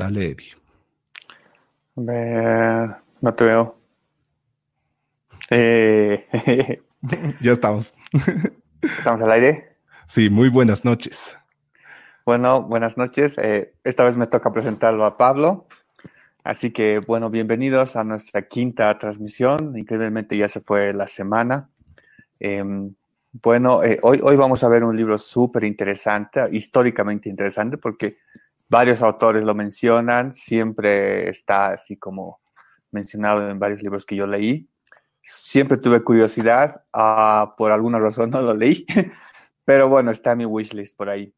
Dale, Eddie. no te veo. Eh, ya estamos. ¿Estamos al aire? Sí, muy buenas noches. Bueno, buenas noches. Eh, esta vez me toca presentarlo a Pablo. Así que, bueno, bienvenidos a nuestra quinta transmisión. Increíblemente ya se fue la semana. Em, bueno, eh, hoy, hoy vamos a ver un libro súper interesante, históricamente interesante, porque varios autores lo mencionan, siempre está así como mencionado en varios libros que yo leí. Siempre tuve curiosidad, uh, por alguna razón no lo leí, pero bueno, está en mi wishlist por ahí.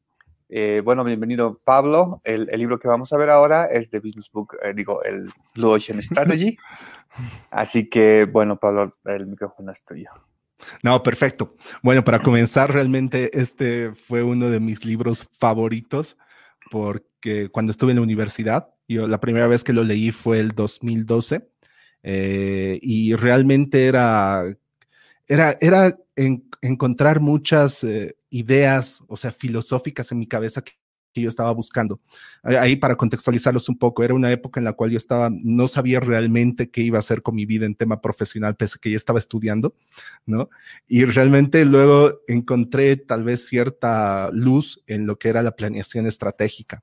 Eh, bueno, bienvenido Pablo. El, el, libro que vamos a ver ahora es de Business Book, eh, digo, el Blue Ocean Strategy. Así que, bueno, Pablo, el micrófono es tuyo. No, perfecto. Bueno, para comenzar, realmente este fue uno de mis libros favoritos porque cuando estuve en la universidad, yo la primera vez que lo leí fue el 2012 eh, y realmente era, era, era encontrar muchas eh, ideas, o sea, filosóficas en mi cabeza que que yo estaba buscando. Ahí para contextualizarlos un poco, era una época en la cual yo estaba, no sabía realmente qué iba a hacer con mi vida en tema profesional, pese a que ya estaba estudiando, ¿no? Y realmente luego encontré tal vez cierta luz en lo que era la planeación estratégica,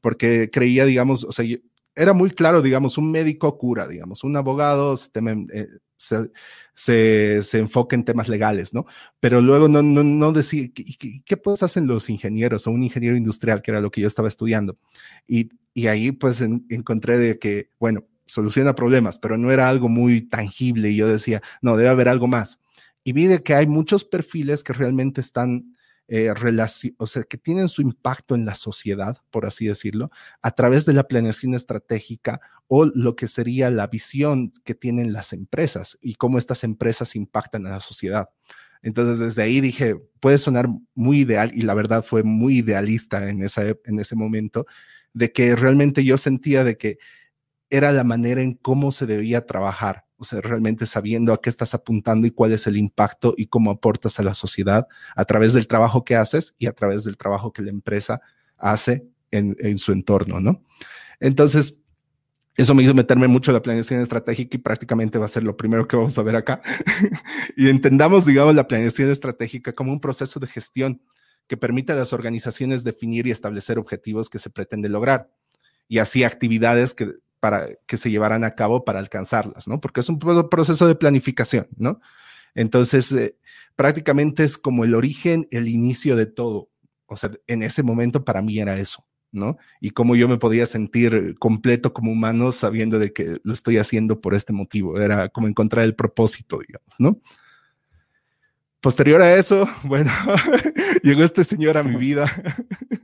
porque creía, digamos, o sea, era muy claro, digamos, un médico cura, digamos, un abogado se, eh, se, se, enfoca en temas legales, ¿no? Pero luego no, no, no decía, ¿qué, qué pues hacen los ingenieros o un ingeniero industrial, que era lo que yo estaba estudiando? Y, y ahí pues encontré de que, bueno, soluciona problemas, pero no era algo muy tangible y yo decía, no, debe haber algo más. Y vi de que hay muchos perfiles que realmente están eh, o sea, que tienen su impacto en la sociedad, por así decirlo, a través de la planeación estratégica o lo que sería la visión que tienen las empresas y cómo estas empresas impactan a la sociedad. Entonces, desde ahí dije, puede sonar muy ideal y la verdad fue muy idealista en, esa, en ese momento, de que realmente yo sentía de que era la manera en cómo se debía trabajar o sea, realmente sabiendo a qué estás apuntando y cuál es el impacto y cómo aportas a la sociedad a través del trabajo que haces y a través del trabajo que la empresa hace en, en su entorno, ¿no? Entonces, eso me hizo meterme mucho en la planeación estratégica y prácticamente va a ser lo primero que vamos a ver acá. y entendamos, digamos, la planeación estratégica como un proceso de gestión que permite a las organizaciones definir y establecer objetivos que se pretende lograr y así actividades que para que se llevaran a cabo para alcanzarlas, ¿no? Porque es un proceso de planificación, ¿no? Entonces, eh, prácticamente es como el origen, el inicio de todo. O sea, en ese momento para mí era eso, ¿no? Y cómo yo me podía sentir completo como humano sabiendo de que lo estoy haciendo por este motivo. Era como encontrar el propósito, digamos, ¿no? Posterior a eso, bueno, llegó este señor a mi vida.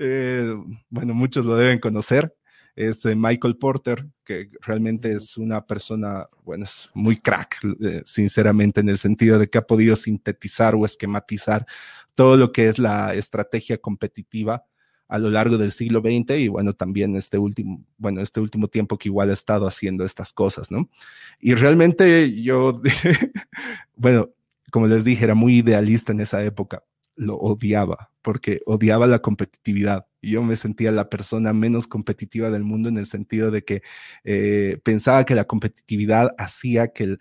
Eh, bueno, muchos lo deben conocer es Michael Porter, que realmente es una persona, bueno, es muy crack, eh, sinceramente, en el sentido de que ha podido sintetizar o esquematizar todo lo que es la estrategia competitiva a lo largo del siglo XX y bueno, también este último, bueno, este último tiempo que igual ha estado haciendo estas cosas, ¿no? Y realmente yo, bueno, como les dije, era muy idealista en esa época, lo odiaba, porque odiaba la competitividad. Yo me sentía la persona menos competitiva del mundo en el sentido de que eh, pensaba que la competitividad hacía que,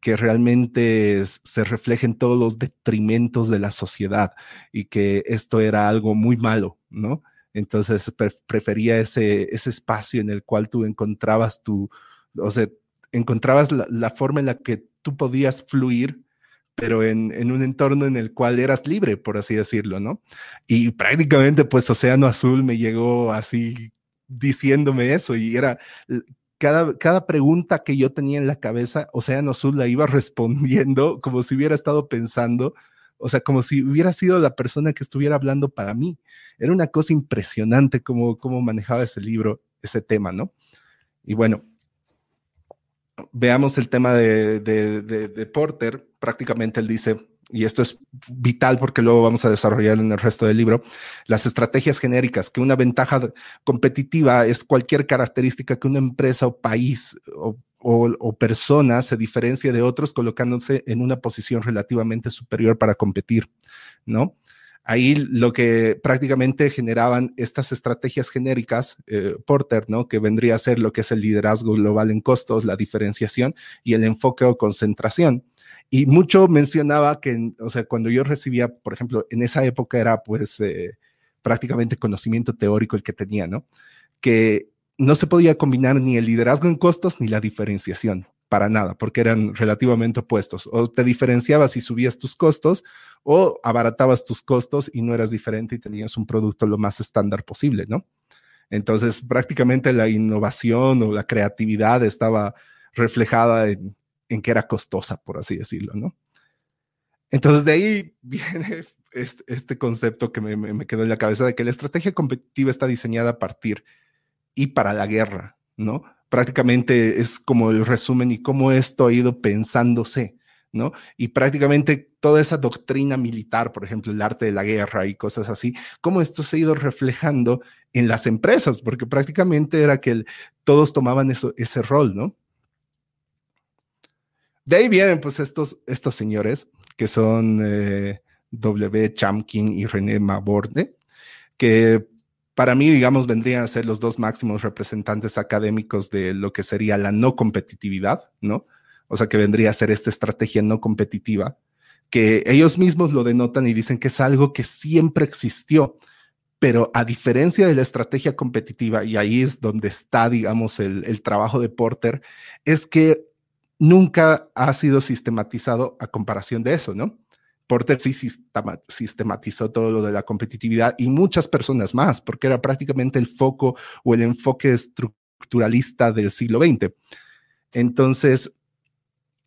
que realmente se reflejen todos los detrimentos de la sociedad y que esto era algo muy malo, ¿no? Entonces prefería ese, ese espacio en el cual tú encontrabas tu, o sea, encontrabas la forma en la que tú podías fluir pero en, un entorno en el cual eras libre, por así decirlo, ¿no? Y prácticamente pues Océano Azul me llegó así diciéndome eso y era cada, cada pregunta que yo tenía en la cabeza, Océano Azul la iba respondiendo como si hubiera estado pensando, o sea, como si hubiera sido la persona que estuviera hablando para mí. Era una cosa impresionante cómo, cómo manejaba ese libro, ese tema, ¿no? Y bueno, veamos el tema de, de, Porter, prácticamente él dice, y esto es vital porque luego vamos a desarrollar en el resto del libro, las estrategias genéricas, que una ventaja competitiva es cualquier característica que una empresa o país o, o, persona se diferencia de otros colocándose en una posición relativamente superior para competir, ¿no? Ahí lo que prácticamente generaban estas estrategias genéricas, eh, Porter, ¿no? Que vendría a ser lo que es el liderazgo global en costos, la diferenciación y el enfoque o concentración. Y mucho mencionaba que, o sea, cuando yo recibía, por ejemplo, en esa época era pues eh, prácticamente conocimiento teórico el que tenía, ¿no? Que no se podía combinar ni el liderazgo en costos ni la diferenciación para nada, porque eran relativamente opuestos. O te diferenciabas y subías tus costos, o abaratabas tus costos y no eras diferente y tenías un producto lo más estándar posible, ¿no? Entonces, prácticamente la innovación o la creatividad estaba reflejada en, que era costosa, por así decirlo, ¿no? Entonces, de ahí viene este, este concepto que me, me, quedó en la cabeza de que la estrategia competitiva está diseñada a partir y para la guerra, ¿no? prácticamente es como el resumen y cómo esto ha ido pensándose, ¿no? Y prácticamente toda esa doctrina militar, por ejemplo, el arte de la guerra y cosas así, cómo esto se ha ido reflejando en las empresas, porque prácticamente era que todos tomaban eso, ese rol, ¿no? De ahí vienen pues estos, estos señores que son eh, W. Chamkin y René Maborde, que para mí, digamos, vendrían a ser los dos máximos representantes académicos de lo que sería la no competitividad, ¿no? O sea, que vendría a ser esta estrategia no competitiva, que ellos mismos lo denotan y dicen que es algo que siempre existió, pero a diferencia de la estrategia competitiva, y ahí es donde está, digamos, el, el trabajo de Porter, es que nunca ha sido sistematizado a comparación de eso, ¿no? Porter sí sistematizó todo lo de la competitividad y muchas personas más, porque era prácticamente el foco o el enfoque estructuralista del siglo XX. Entonces,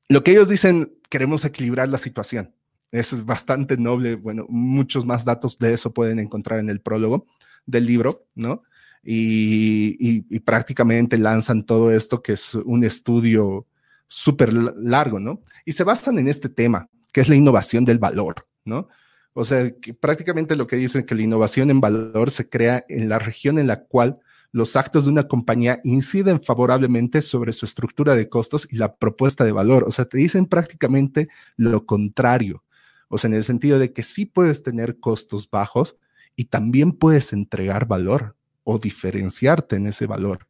lo que ellos dicen, queremos equilibrar la situación. Eso es bastante noble. Bueno, muchos más datos de eso pueden encontrar en el prólogo del libro, ¿no? Y, y prácticamente lanzan todo esto que es un estudio súper largo, ¿no? Y se basan en este tema, que es la innovación del valor, ¿no? O sea, que prácticamente lo que dicen que la innovación en valor se crea en la región en la cual los actos de una compañía inciden favorablemente sobre su estructura de costos y la propuesta de valor. O sea, te dicen prácticamente lo contrario. O sea, en el sentido de que sí puedes tener costos bajos y también puedes entregar valor o diferenciarte en ese valor.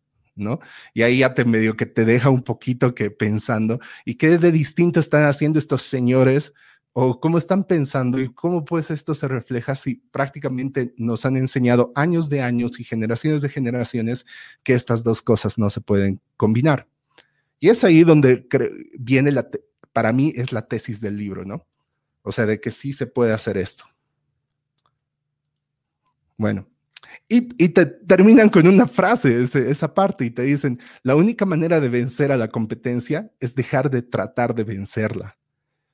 Y ahí ya te medio que te deja un poquito que pensando, ¿y qué de distinto están haciendo estos señores? ¿O cómo están pensando? ¿Y cómo pues esto se refleja si prácticamente nos han enseñado años de años y generaciones de generaciones que estas dos cosas no se pueden combinar? Y es ahí donde viene la, para mí es la tesis del libro, ¿no? O sea, de que sí se puede hacer esto. Bueno, y, te terminan con una frase, esa parte, y te dicen, la única manera de vencer a la competencia es dejar de tratar de vencerla.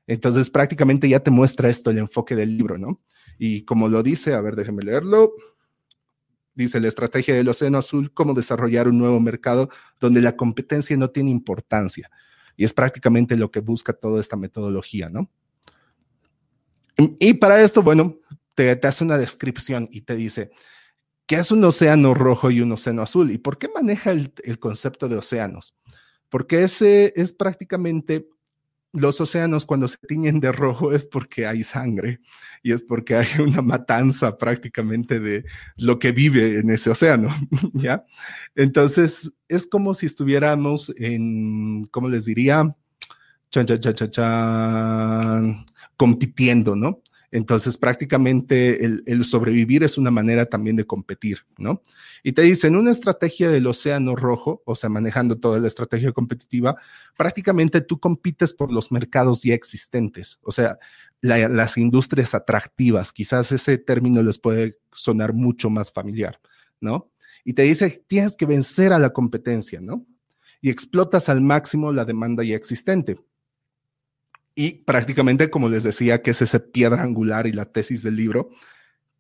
Entonces prácticamente ya te muestra esto el enfoque del libro, ¿no? Y como lo dice, a ver, déjeme leerlo. Dice la estrategia del Océano Azul, cómo desarrollar un nuevo mercado donde la competencia no tiene importancia. Y es prácticamente lo que busca toda esta metodología, ¿no? Y, para esto, bueno, te hace una descripción y te dice, ¿Qué es un océano rojo y un océano azul? ¿Y por qué maneja el, concepto de océanos? Porque ese es prácticamente los océanos cuando se tiñen de rojo es porque hay sangre y es porque hay una matanza prácticamente de lo que vive en ese océano, ¿ya? Entonces, es como si estuviéramos en, ¿cómo les diría? Chan, chan, chan, chan, compitiendo, ¿no? Entonces, prácticamente el, sobrevivir es una manera también de competir, ¿no? Y te dicen, una estrategia del océano rojo, o sea, manejando toda la estrategia competitiva, prácticamente tú compites por los mercados ya existentes, o sea, las industrias atractivas, quizás ese término les puede sonar mucho más familiar, ¿no? Y te dice, tienes que vencer a la competencia, ¿no? Y explotas al máximo la demanda ya existente. Y prácticamente, como les decía, que es ese piedra angular y la tesis del libro,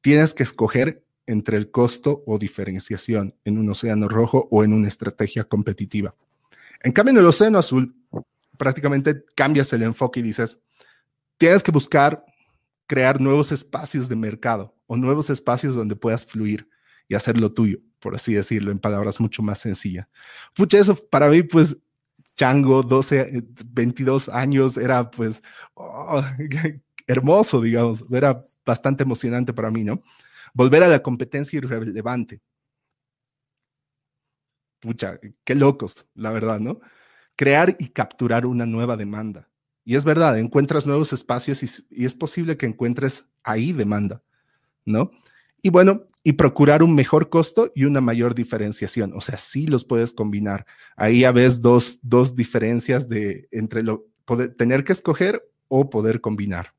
tienes que escoger entre el costo o diferenciación en un océano rojo o en una estrategia competitiva. En cambio, en el océano azul, prácticamente cambias el enfoque y dices, tienes que buscar crear nuevos espacios de mercado o nuevos espacios donde puedas fluir y hacer lo tuyo, por así decirlo, en palabras mucho más sencillas. Pucha, eso para mí, pues, chango, 12, 22 años, era pues, oh, hermoso, digamos, era bastante emocionante para mí, ¿no? Volver a la competencia irrelevante. Pucha, qué locos, la verdad, ¿no? Crear y capturar una nueva demanda. Y es verdad, encuentras nuevos espacios y, y es posible que encuentres ahí demanda, ¿no? Y bueno, y procurar un mejor costo y una mayor diferenciación. O sea, sí los puedes combinar. Ahí ya ves dos, dos diferencias de entre lo tener que escoger o poder combinar.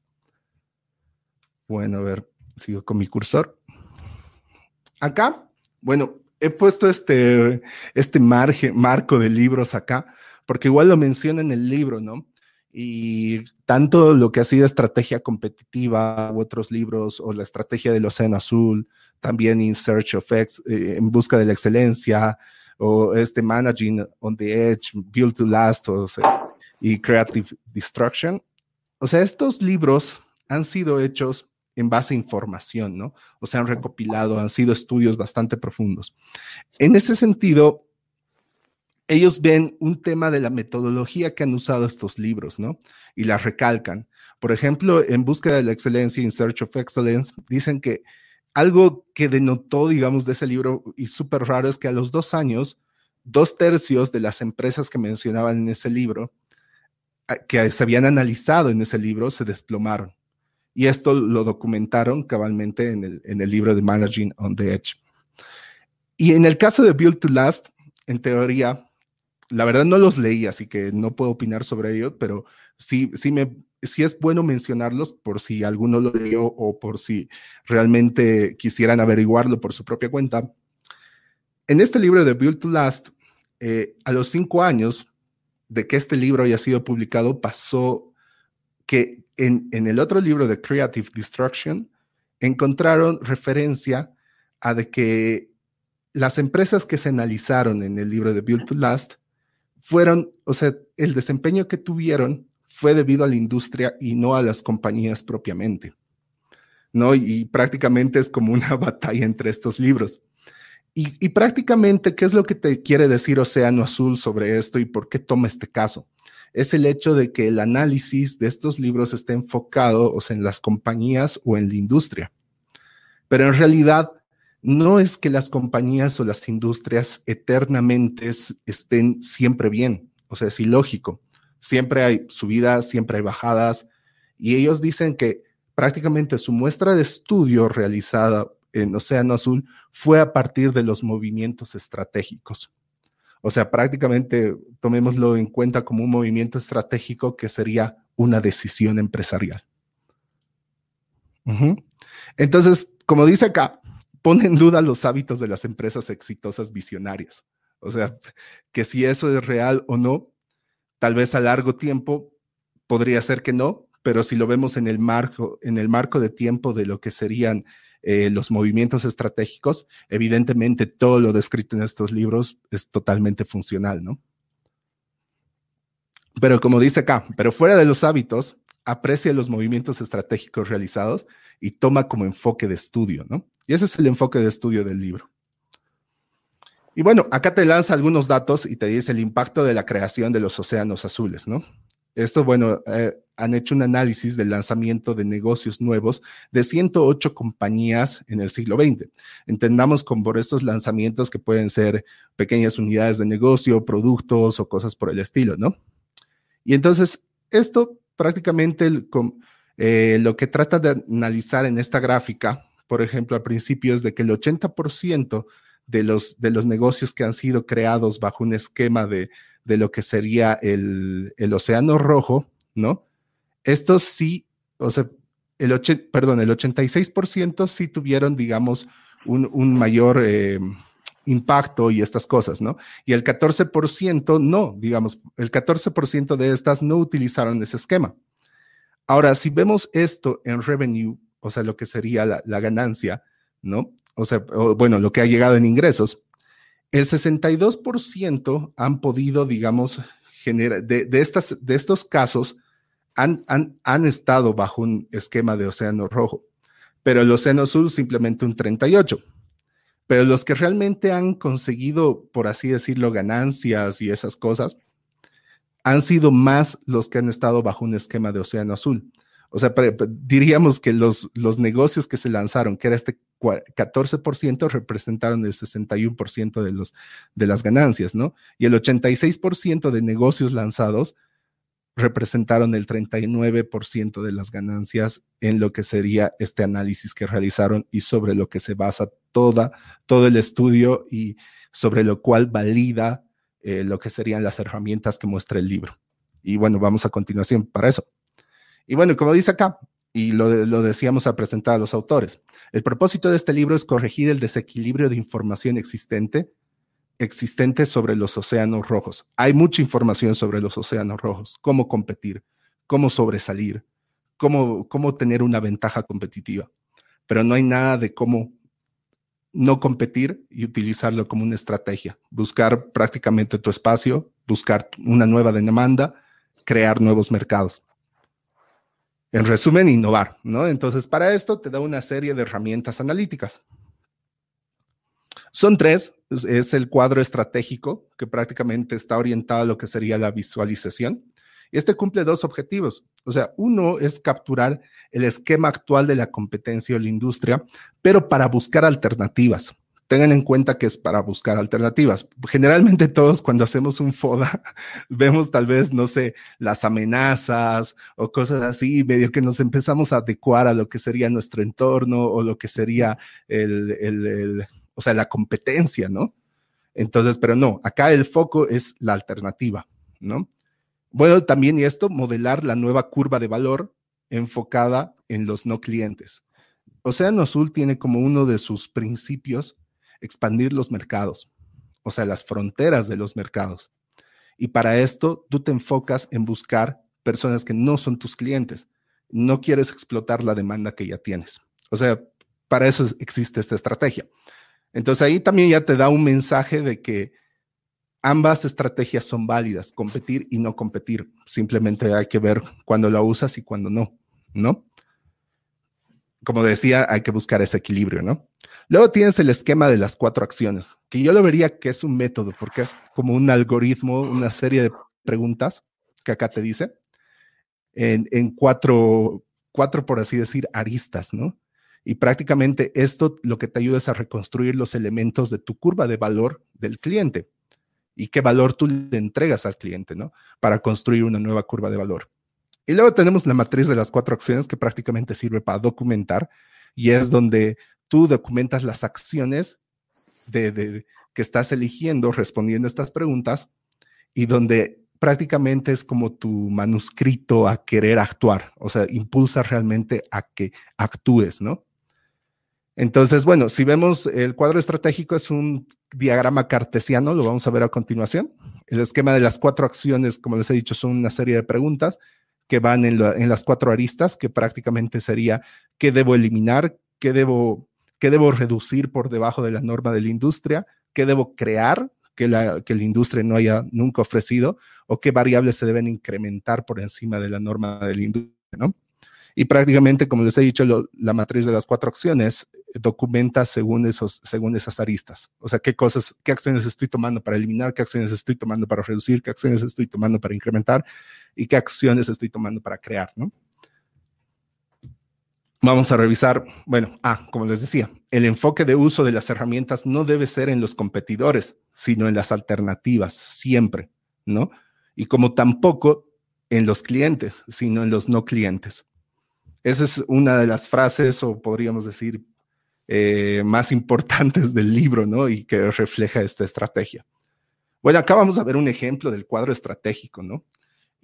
Bueno, a ver, sigo con mi cursor. Acá, bueno, he puesto este, este margen, marco de libros acá, porque igual lo menciona en el libro, ¿no? Y tanto lo que ha sido estrategia competitiva u otros libros, o la estrategia del Océano Azul, también In Search of X, eh, en busca de la excelencia, o este Managing on the Edge, Build to Last, o y Creative Destruction. O sea, estos libros han sido hechos en base a información, ¿no? O sea, han recopilado, han sido estudios bastante profundos. En ese sentido, ellos ven un tema de la metodología que han usado estos libros, ¿no? Y la recalcan. Por ejemplo, en Búsqueda de la Excelencia, In Search of Excellence, dicen que algo que denotó, digamos, de ese libro y súper raro es que a los dos años, dos tercios de las empresas que mencionaban en ese libro, que se habían analizado en ese libro, se desplomaron. Y esto lo documentaron cabalmente en el, en el libro de Managing on the Edge. Y en el caso de Build to Last, en teoría, la verdad no los leí, así que no puedo opinar sobre ello, pero sí, sí, me, sí es bueno mencionarlos por si alguno lo leyó o por si realmente quisieran averiguarlo por su propia cuenta. En este libro de Build to Last, eh, a los cinco años de que este libro haya sido publicado, pasó que en, en el otro libro de Creative Destruction encontraron referencia a de que las empresas que se analizaron en el libro de Build to Last fueron, o sea, el desempeño que tuvieron fue debido a la industria y no a las compañías propiamente. ¿No? Y, prácticamente es como una batalla entre estos libros. Y, y, prácticamente, ¿qué es lo que te quiere decir Océano Azul sobre esto y por qué toma este caso? Es el hecho de que el análisis de estos libros esté enfocado o sea, en las compañías o en la industria. Pero en realidad, no es que las compañías o las industrias eternamente estén siempre bien, o sea, es ilógico. Siempre hay subidas, siempre hay bajadas, y ellos dicen que prácticamente su muestra de estudio realizada en Océano Azul fue a partir de los movimientos estratégicos. O sea, prácticamente tomémoslo en cuenta como un movimiento estratégico que sería una decisión empresarial. Entonces, como dice acá, pone en duda los hábitos de las empresas exitosas visionarias. O sea, que si eso es real o no, tal vez a largo tiempo podría ser que no, pero si lo vemos en el marco, en el marco de tiempo de lo que serían eh, los movimientos estratégicos, evidentemente todo lo descrito en estos libros es totalmente funcional, ¿no? Pero como dice acá, pero fuera de los hábitos, aprecia los movimientos estratégicos realizados y toma como enfoque de estudio, ¿no? Y ese es el enfoque de estudio del libro. Y bueno, acá te lanza algunos datos y te dice el impacto de la creación de los océanos azules, ¿no? Esto, bueno, eh, han hecho un análisis del lanzamiento de negocios nuevos de 108 compañías en el siglo XX. Entendamos con por estos lanzamientos que pueden ser pequeñas unidades de negocio, productos o cosas por el estilo, ¿no? Y entonces, esto prácticamente eh, lo que trata de analizar en esta gráfica por ejemplo, al principio es de que el 80% de los, de los negocios que han sido creados bajo un esquema de, de lo que sería el, el, océano rojo, ¿no? Estos sí, o sea, el, perdón, el 86% sí tuvieron, digamos, un, un mayor eh, impacto y estas cosas, ¿no? Y el 14% no, digamos, el 14% de estas no utilizaron ese esquema. Ahora, si vemos esto en revenue o sea, lo que sería la, ganancia, ¿no? O sea, bueno, lo que ha llegado en ingresos, el 62% han podido, digamos, generar, de, estas, de estos casos, han, han, han, estado bajo un esquema de océano rojo, pero el océano azul simplemente un 38. Pero los que realmente han conseguido, por así decirlo, ganancias y esas cosas, han sido más los que han estado bajo un esquema de océano azul. O sea, diríamos que los, los negocios que se lanzaron, que era este 14%, representaron el 61% de, los, de las ganancias, ¿no? Y el 86% de negocios lanzados representaron el 39% de las ganancias en lo que sería este análisis que realizaron y sobre lo que se basa toda, todo el estudio y sobre lo cual valida eh, lo que serían las herramientas que muestra el libro. Y bueno, vamos a continuación para eso. Y bueno, como dice acá, y lo, decíamos a presentar a los autores, el propósito de este libro es corregir el desequilibrio de información existente, existente sobre los océanos rojos. Hay mucha información sobre los océanos rojos, cómo competir, cómo sobresalir, cómo, cómo tener una ventaja competitiva, pero no hay nada de cómo no competir y utilizarlo como una estrategia, buscar prácticamente tu espacio, buscar una nueva demanda, crear nuevos mercados. En resumen, innovar, ¿no? Entonces, para esto te da una serie de herramientas analíticas. Son tres, es el cuadro estratégico que prácticamente está orientado a lo que sería la visualización. Este cumple dos objetivos. O sea, uno es capturar el esquema actual de la competencia o la industria, pero para buscar alternativas tengan en cuenta que es para buscar alternativas. Generalmente todos cuando hacemos un FODA vemos tal vez, no sé, las amenazas o cosas así, medio que nos empezamos a adecuar a lo que sería nuestro entorno o lo que sería el, el, o sea, la competencia, ¿no? Entonces, pero no, acá el foco es la alternativa, ¿no? Bueno, también y esto, modelar la nueva curva de valor enfocada en los no clientes. Océano Azul tiene como uno de sus principios expandir los mercados, o sea, las fronteras de los mercados. Y para esto tú te enfocas en buscar personas que no son tus clientes. No quieres explotar la demanda que ya tienes. O sea, para eso existe esta estrategia. Entonces ahí también ya te da un mensaje de que ambas estrategias son válidas, competir y no competir. Simplemente hay que ver cuándo la usas y cuándo no, ¿no? Como decía, hay que buscar ese equilibrio, ¿no? Luego tienes el esquema de las cuatro acciones, que yo lo vería que es un método, porque es como un algoritmo, una serie de preguntas que acá te dice, en, en cuatro, cuatro, por así decir, aristas, ¿no? Y prácticamente esto lo que te ayuda es a reconstruir los elementos de tu curva de valor del cliente y qué valor tú le entregas al cliente, ¿no? Para construir una nueva curva de valor. Y luego tenemos la matriz de las cuatro acciones que prácticamente sirve para documentar y es donde tú documentas las acciones de, que estás eligiendo respondiendo a estas preguntas y donde prácticamente es como tu manuscrito a querer actuar, o sea, impulsa realmente a que actúes, ¿no? Entonces, bueno, si vemos el cuadro estratégico es un diagrama cartesiano, lo vamos a ver a continuación. El esquema de las cuatro acciones, como les he dicho, son una serie de preguntas que van en, en las cuatro aristas, que prácticamente sería qué debo eliminar, qué debo qué debo reducir por debajo de la norma de la industria, qué debo crear que la, que la industria no haya nunca ofrecido o qué variables se deben incrementar por encima de la norma de la industria, ¿no? Y prácticamente, como les he dicho, la matriz de las cuatro acciones documenta según, esos, según esas aristas. O sea, qué cosas, qué acciones estoy tomando para eliminar, qué acciones estoy tomando para reducir, qué acciones estoy tomando para incrementar y qué acciones estoy tomando para crear, ¿no? Vamos a revisar, bueno, ah, como les decía, el enfoque de uso de las herramientas no debe ser en los competidores, sino en las alternativas, siempre, ¿no? Y como tampoco en los clientes, sino en los no clientes. Esa es una de las frases, o podríamos decir, eh, más importantes del libro, ¿no? Y que refleja esta estrategia. Bueno, acá vamos a ver un ejemplo del cuadro estratégico, ¿no?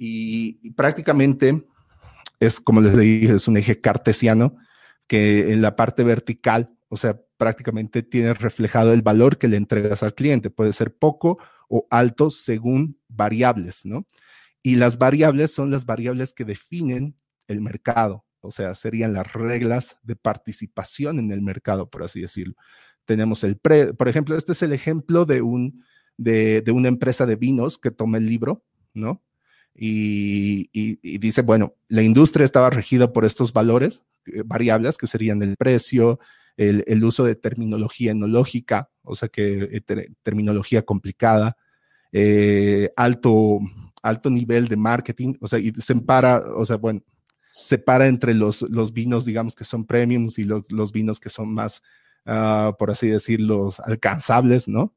y prácticamente es, como les dije, es un eje cartesiano que en la parte vertical, o sea, prácticamente tiene reflejado el valor que le entregas al cliente. Puede ser poco o alto según variables, ¿no? Y las variables son las variables que definen el mercado, o sea, serían las reglas de participación en el mercado, por así decirlo. Tenemos el pre, por ejemplo, este es el ejemplo de, un, de, de una empresa de vinos que toma el libro, ¿no? Y, dice, bueno, la industria estaba regida por estos valores, eh, variables, que serían el precio, el, uso de terminología enológica, o sea que eh, terminología complicada, eh, alto, alto nivel de marketing, o sea, y se empara, o sea, bueno, separa entre los, los vinos, digamos, que son premiums y los, los vinos que son más, uh, por así decirlo, alcanzables, ¿no?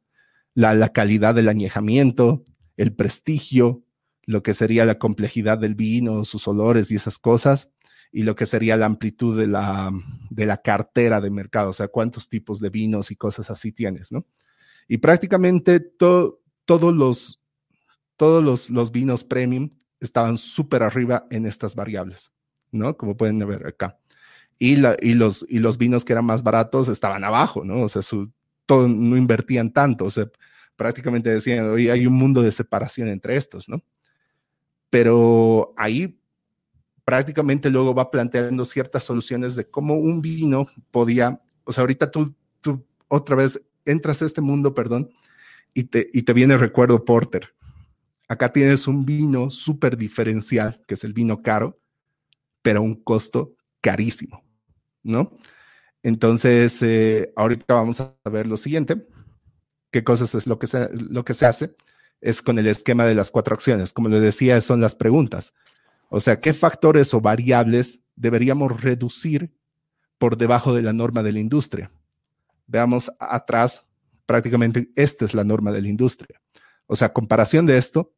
La calidad del añejamiento, el prestigio, lo que sería la complejidad del vino, sus olores y esas cosas, y lo que sería la amplitud de la, de la cartera de mercado, o sea, cuántos tipos de vinos y cosas así tienes, ¿no? Y prácticamente todos los, todos los, los vinos premium estaban súper arriba en estas variables, ¿no? Como pueden ver acá. Y, la, y, los, y los vinos que eran más baratos estaban abajo, ¿no? O sea, su, todo, no invertían tanto, o sea, prácticamente decían, hoy hay un mundo de separación entre estos, ¿no? Pero ahí prácticamente luego va planteando ciertas soluciones de cómo un vino podía, o sea, ahorita tú, tú otra vez entras a este mundo, perdón, y te, y te viene recuerdo Porter. Acá tienes un vino súper diferencial, que es el vino caro, pero a un costo carísimo, ¿no? Entonces, eh, ahorita vamos a ver lo siguiente. ¿Qué cosas es lo que, se, lo que se hace? Es con el esquema de las cuatro acciones. Como les decía, son las preguntas. O sea, ¿qué factores o variables deberíamos reducir por debajo de la norma de la industria? Veamos atrás, prácticamente esta es la norma de la industria. O sea, comparación de esto,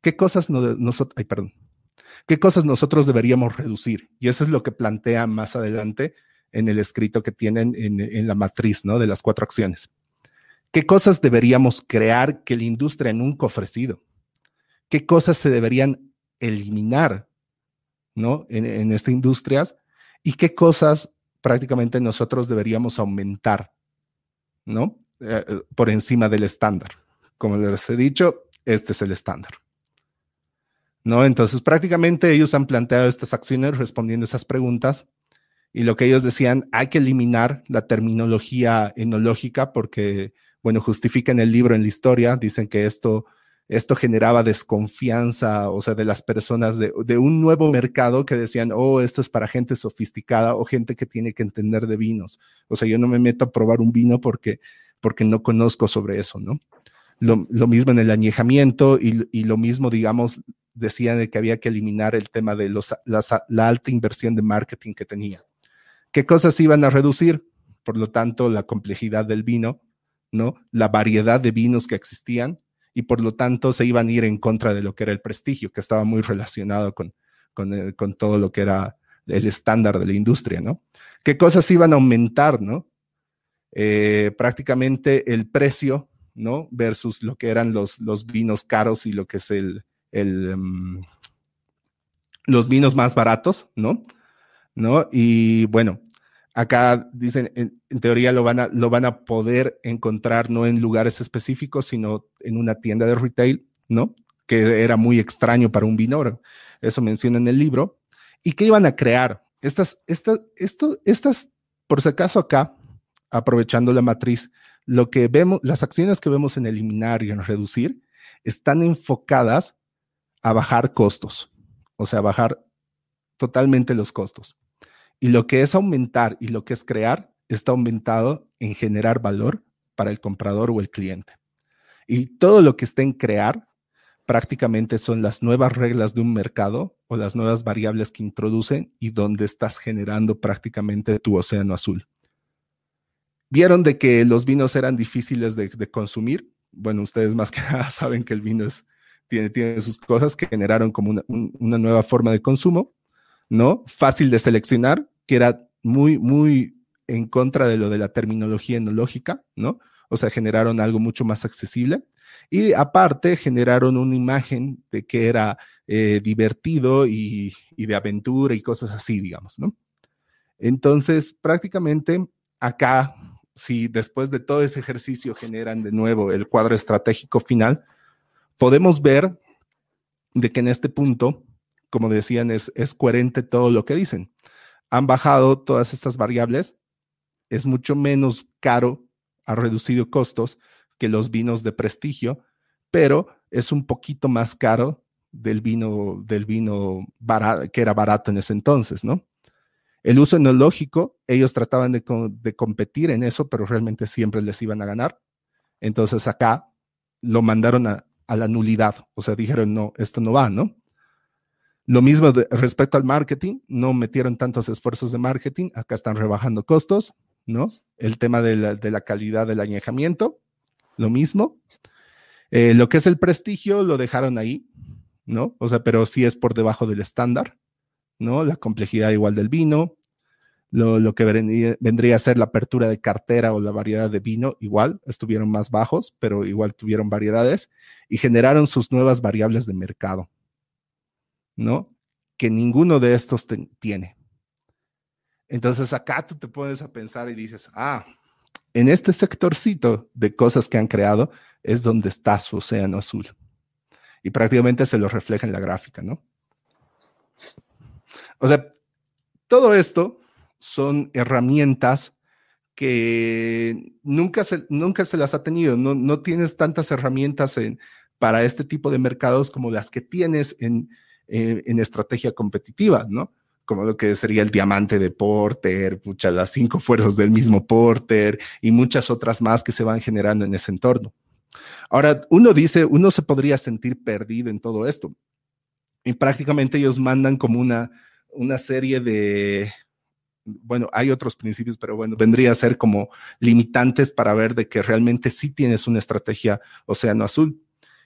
¿qué cosas, nosotros, perdón, ¿qué cosas nosotros deberíamos reducir? Y eso es lo que plantea más adelante en el escrito que tienen en, en la matriz ¿no? de las cuatro acciones. ¿Qué cosas deberíamos crear que la industria nunca ha ofrecido? ¿Qué cosas se deberían eliminar, ¿no? En, estas industrias y qué cosas prácticamente nosotros deberíamos aumentar, ¿no? Eh, eh, por encima del estándar. Como les he dicho, este es el estándar. ¿No? Entonces, prácticamente ellos han planteado estas acciones respondiendo esas preguntas y lo que ellos decían, hay que eliminar la terminología enológica porque, bueno, justifican el libro en la historia, dicen que esto esto generaba desconfianza, o sea, de las personas de, un nuevo mercado que decían, oh, esto es para gente sofisticada o gente que tiene que entender de vinos. O sea, yo no me meto a probar un vino porque, porque no conozco sobre eso, ¿no? Lo, mismo en el añejamiento y, lo mismo, digamos, decían de que había que eliminar el tema de los, la alta inversión de marketing que tenía. ¿Qué cosas iban a reducir? Por lo tanto, la complejidad del vino, ¿no? La variedad de vinos que existían y por lo tanto se iban a ir en contra de lo que era el prestigio, que estaba muy relacionado con, con, eh, todo lo que era el estándar de la industria, ¿no? ¿Qué cosas iban a aumentar, ¿no? Eh, prácticamente el precio, ¿no? Versus lo que eran los, los vinos caros y lo que es el, el em, los vinos más baratos, ¿no? ¿No? Y bueno, Acá dicen, en, teoría lo van, a, lo van a poder encontrar no en lugares específicos, sino en una tienda de retail, ¿no? Que era muy extraño para un vino, eso menciona en el libro. ¿Y qué iban a crear? Estas, estas, esto, estas, por si acaso acá, aprovechando la matriz, lo que vemos, las acciones que vemos en eliminar y en reducir, están enfocadas a bajar costos, o sea, bajar totalmente los costos. Y lo que es aumentar y lo que es crear está aumentado en generar valor para el comprador o el cliente. Y todo lo que está en crear prácticamente son las nuevas reglas de un mercado o las nuevas variables que introducen y donde estás generando prácticamente tu océano azul. Vieron de que los vinos eran difíciles de, consumir. Bueno, ustedes más que nada saben que el vino tiene, sus cosas que generaron como una nueva forma de consumo, ¿no? Fácil de seleccionar, que era muy, muy en contra de lo de la terminología enológica, ¿no? O sea, generaron algo mucho más accesible. Y aparte, generaron una imagen de que era eh, divertido y, y, de aventura y cosas así, digamos, ¿no? Entonces, prácticamente acá, si después de todo ese ejercicio generan de nuevo el cuadro estratégico final, podemos ver de que en este punto, como decían, es, es coherente todo lo que dicen han bajado todas estas variables, es mucho menos caro, ha reducido costos que los vinos de prestigio, pero es un poquito más caro del vino, del vino que era barato en ese entonces, ¿no? El uso enológico, ellos trataban de, de competir en eso, pero realmente siempre les iban a ganar. Entonces acá lo mandaron a, a la nulidad, o sea, dijeron, no, esto no va, ¿no? Lo mismo respecto al marketing, no metieron tantos esfuerzos de marketing, acá están rebajando costos, ¿no? El tema de la, calidad del añejamiento, lo mismo. Eh, lo que es el prestigio lo dejaron ahí, ¿no? O sea, pero sí es por debajo del estándar, ¿no? La complejidad igual del vino, lo, que vendría, a ser la apertura de cartera o la variedad de vino, igual estuvieron más bajos, pero igual tuvieron variedades y generaron sus nuevas variables de mercado, ¿no? Que ninguno de estos tiene. Entonces acá tú te pones a pensar y dices, ah, en este sectorcito de cosas que han creado es donde está su océano azul. Y prácticamente se lo refleja en la gráfica, ¿no? O sea, todo esto son herramientas que nunca se, nunca se las ha tenido. No, no tienes tantas herramientas en, para este tipo de mercados como las que tienes en, en, estrategia competitiva, ¿no? Como lo que sería el diamante de Porter, pucha, las cinco fuerzas del mismo Porter y muchas otras más que se van generando en ese entorno. Ahora, uno dice, uno se podría sentir perdido en todo esto. Y prácticamente ellos mandan como una, una serie de, bueno, hay otros principios, pero bueno, vendría a ser como limitantes para ver de que realmente sí tienes una estrategia océano azul.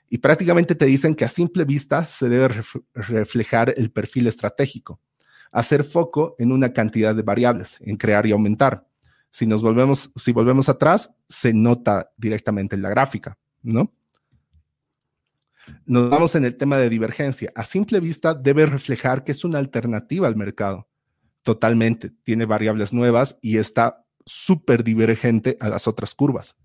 Y prácticamente te dicen que a simple vista se debe reflejar el perfil estratégico, hacer foco en una cantidad de variables, en crear y aumentar. Si nos volvemos, si volvemos atrás, se nota directamente en la gráfica, ¿no? Nos vamos en el tema de divergencia. A simple vista debe reflejar que es una alternativa al mercado totalmente, tiene variables nuevas y está súper divergente a las otras curvas.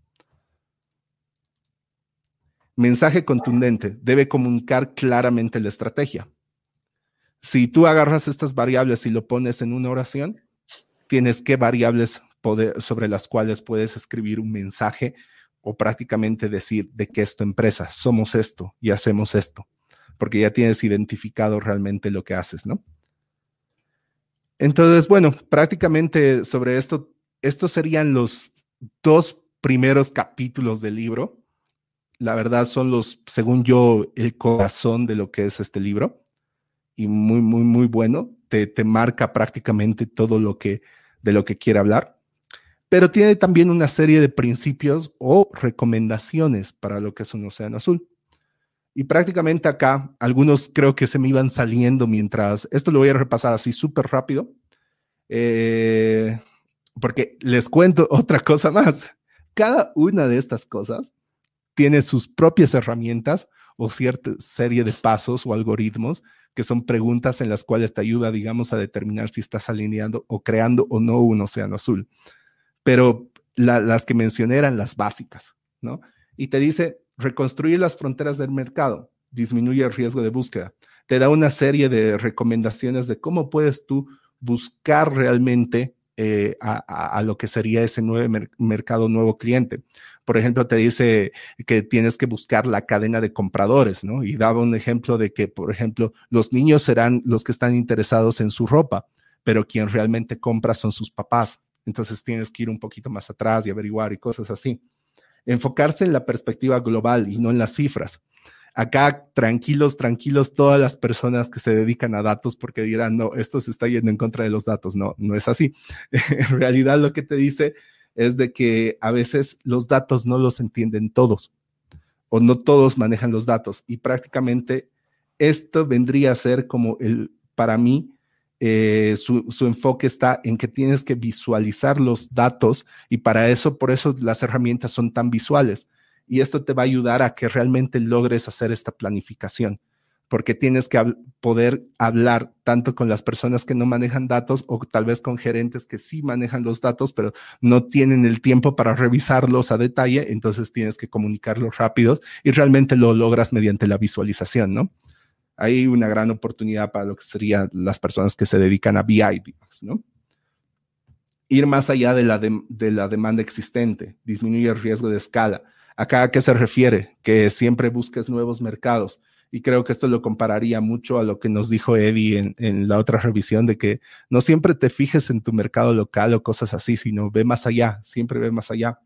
Mensaje contundente, debe comunicar claramente la estrategia. Si tú agarras estas variables y lo pones en una oración, tienes qué variables sobre las cuales puedes escribir un mensaje o prácticamente decir de qué es tu empresa, somos esto y hacemos esto, porque ya tienes identificado realmente lo que haces, ¿no? Entonces, bueno, prácticamente sobre esto, estos serían los dos primeros capítulos del libro. La verdad son los, según yo, el corazón de lo que es este libro. Y muy, muy, muy bueno. Te, te marca prácticamente todo lo que, de lo que quiere hablar. Pero tiene también una serie de principios o recomendaciones para lo que es un océano azul. Y prácticamente acá, algunos creo que se me iban saliendo mientras, esto lo voy a repasar así súper rápido, eh, porque les cuento otra cosa más. Cada una de estas cosas tiene sus propias herramientas o cierta serie de pasos o algoritmos que son preguntas en las cuales te ayuda, digamos, a determinar si estás alineando o creando o no un océano azul. Pero las que mencioné eran las básicas, ¿no? Y te dice, reconstruir las fronteras del mercado, disminuye el riesgo de búsqueda. Te da una serie de recomendaciones de cómo puedes tú buscar realmente eh, a, lo que sería ese nuevo mercado, nuevo cliente. Por ejemplo, te dice que tienes que buscar la cadena de compradores, ¿no? Y daba un ejemplo de que, por ejemplo, los niños serán los que están interesados en su ropa, pero quien realmente compra son sus papás. Entonces tienes que ir un poquito más atrás y averiguar y cosas así. Enfocarse en la perspectiva global y no en las cifras. Acá, tranquilos, tranquilos, todas las personas que se dedican a datos, porque dirán, no, esto se está yendo en contra de los datos. No, no es así. en realidad, lo que te dice es de que a veces los datos no los entienden todos o no todos manejan los datos y prácticamente esto vendría a ser como el, para mí, eh, su, su, enfoque está en que tienes que visualizar los datos y para eso, por eso las herramientas son tan visuales y esto te va a ayudar a que realmente logres hacer esta planificación, porque tienes que poder hablar tanto con las personas que no manejan datos o tal vez con gerentes que sí manejan los datos, pero no tienen el tiempo para revisarlos a detalle, entonces tienes que comunicarlos rápidos y realmente lo logras mediante la visualización, ¿no? Hay una gran oportunidad para lo que serían las personas que se dedican a BI, ¿no? Ir más allá de la, de la demanda existente, disminuir el riesgo de escala Acá a qué se refiere? Que siempre busques nuevos mercados. Y creo que esto lo compararía mucho a lo que nos dijo Eddie en, la otra revisión, de que no siempre te fijes en tu mercado local o cosas así, sino ve más allá, siempre ve más allá.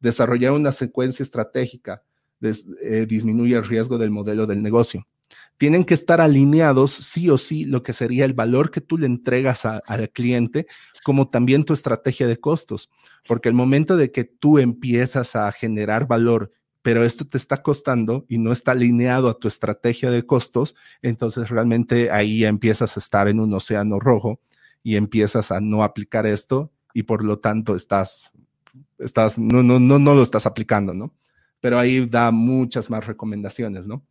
Desarrollar una secuencia estratégica eh, disminuye el riesgo del modelo del negocio. tienen que estar alineados sí o sí lo que sería el valor que tú le entregas al cliente, como también tu estrategia de costos, porque el momento de que tú empiezas a generar valor, pero esto te está costando y no está alineado a tu estrategia de costos, entonces realmente ahí empiezas a estar en un océano rojo y empiezas a no aplicar esto y por lo tanto estás, estás, no, no, no, no lo estás aplicando, ¿no? Pero ahí da muchas más recomendaciones, ¿no?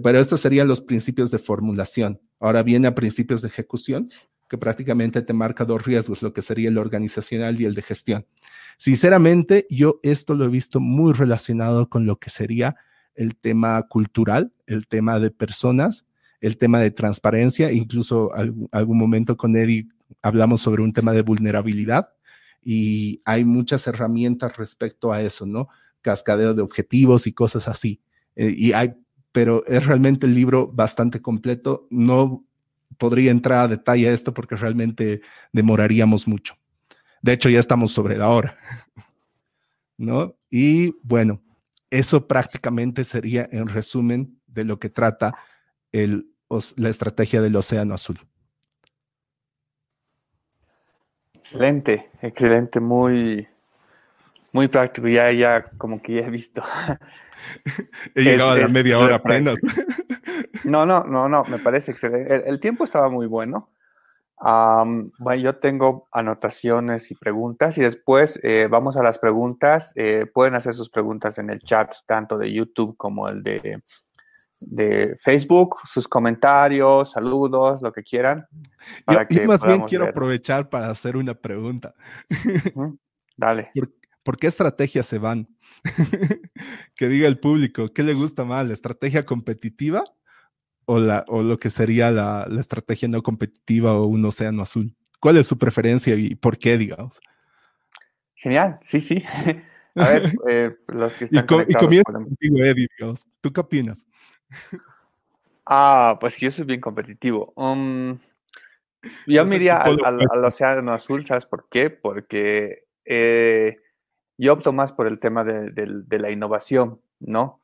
pero estos serían los principios de formulación. Ahora viene a principios de ejecución, que prácticamente te marca dos riesgos, lo que sería el organizacional y el de gestión. Sinceramente, yo esto lo he visto muy relacionado con lo que sería el tema cultural, el tema de personas, el tema de transparencia, incluso algún, momento con Eddie hablamos sobre un tema de vulnerabilidad y hay muchas herramientas respecto a eso, ¿no? Cascadeo de objetivos y cosas así. Eh, y hay pero es realmente el libro bastante completo. No podría entrar a detalle a esto porque realmente demoraríamos mucho. De hecho, ya estamos sobre la hora. ¿No? Y bueno, eso prácticamente sería en resumen de lo que trata el, la estrategia del Océano Azul. Excelente, excelente, muy, muy práctico. Ya, ya, como que ya he visto He llegado a la media hora apenas. No, no, no, no, me parece excelente. El, tiempo estaba muy bueno. bueno, yo tengo anotaciones y preguntas y después eh, vamos a las preguntas. Eh, pueden hacer sus preguntas en el chat, tanto de YouTube como el de, de Facebook, sus comentarios, saludos, lo que quieran. yo, más bien quiero aprovechar para hacer una pregunta. Dale. ¿Por qué estrategias se van? que diga el público, ¿qué le gusta más, la estrategia competitiva o, la, o lo que sería la, estrategia no competitiva o un océano azul? ¿Cuál es su preferencia y por qué, digamos? Genial, sí, sí. A ver, eh, los que están y, y comienza contigo, Eddie, digamos. ¿Tú qué opinas? Ah, pues yo soy bien competitivo. Um, yo me iría al, Océano Azul, ¿sabes por qué? Porque eh, yo opto más por el tema de, la innovación, ¿no?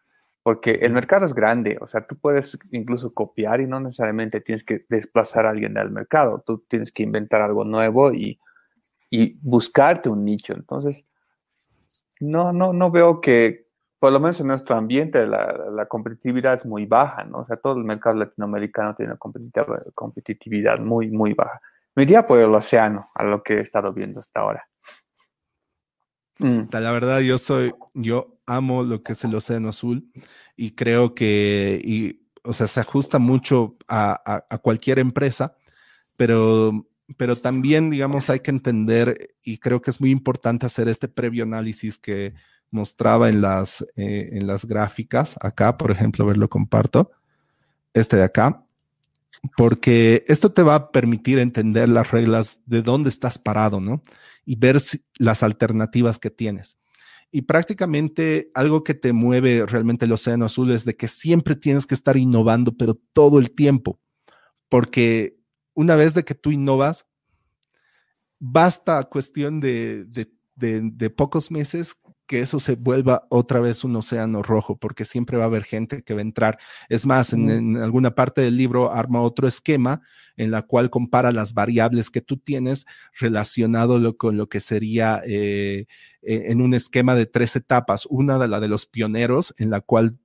Porque el mercado es grande, o sea, tú puedes incluso copiar y no necesariamente tienes que desplazar a alguien del mercado, tú tienes que inventar algo nuevo y, buscarte un nicho. Entonces, no, no, no veo que, por lo menos en nuestro ambiente, la, competitividad es muy baja, ¿no? O sea, todo el mercado latinoamericano tiene una competitividad muy, muy baja. Me iría por el océano, a lo que he estado viendo hasta ahora. Mm. La verdad, yo soy, yo amo lo que es el océano azul y creo que, y, o sea, se ajusta mucho a, cualquier empresa, pero, pero también, digamos, hay que entender y creo que es muy importante hacer este previo análisis que mostraba en las, eh, en las gráficas. Acá, por ejemplo, verlo comparto. Este de acá porque esto te va a permitir entender las reglas de dónde estás parado, ¿no? Y ver las alternativas que tienes. Y prácticamente algo que te mueve realmente el océano azul es de que siempre tienes que estar innovando, pero todo el tiempo, porque una vez de que tú innovas, basta cuestión de, de, de pocos meses que eso se vuelva otra vez un océano rojo, porque siempre va a haber gente que va a entrar. Es más, en, alguna parte del libro arma otro esquema en la cual compara las variables que tú tienes relacionado con lo que sería eh, e, en un esquema de tres etapas. Una de la de los pioneros, en la cual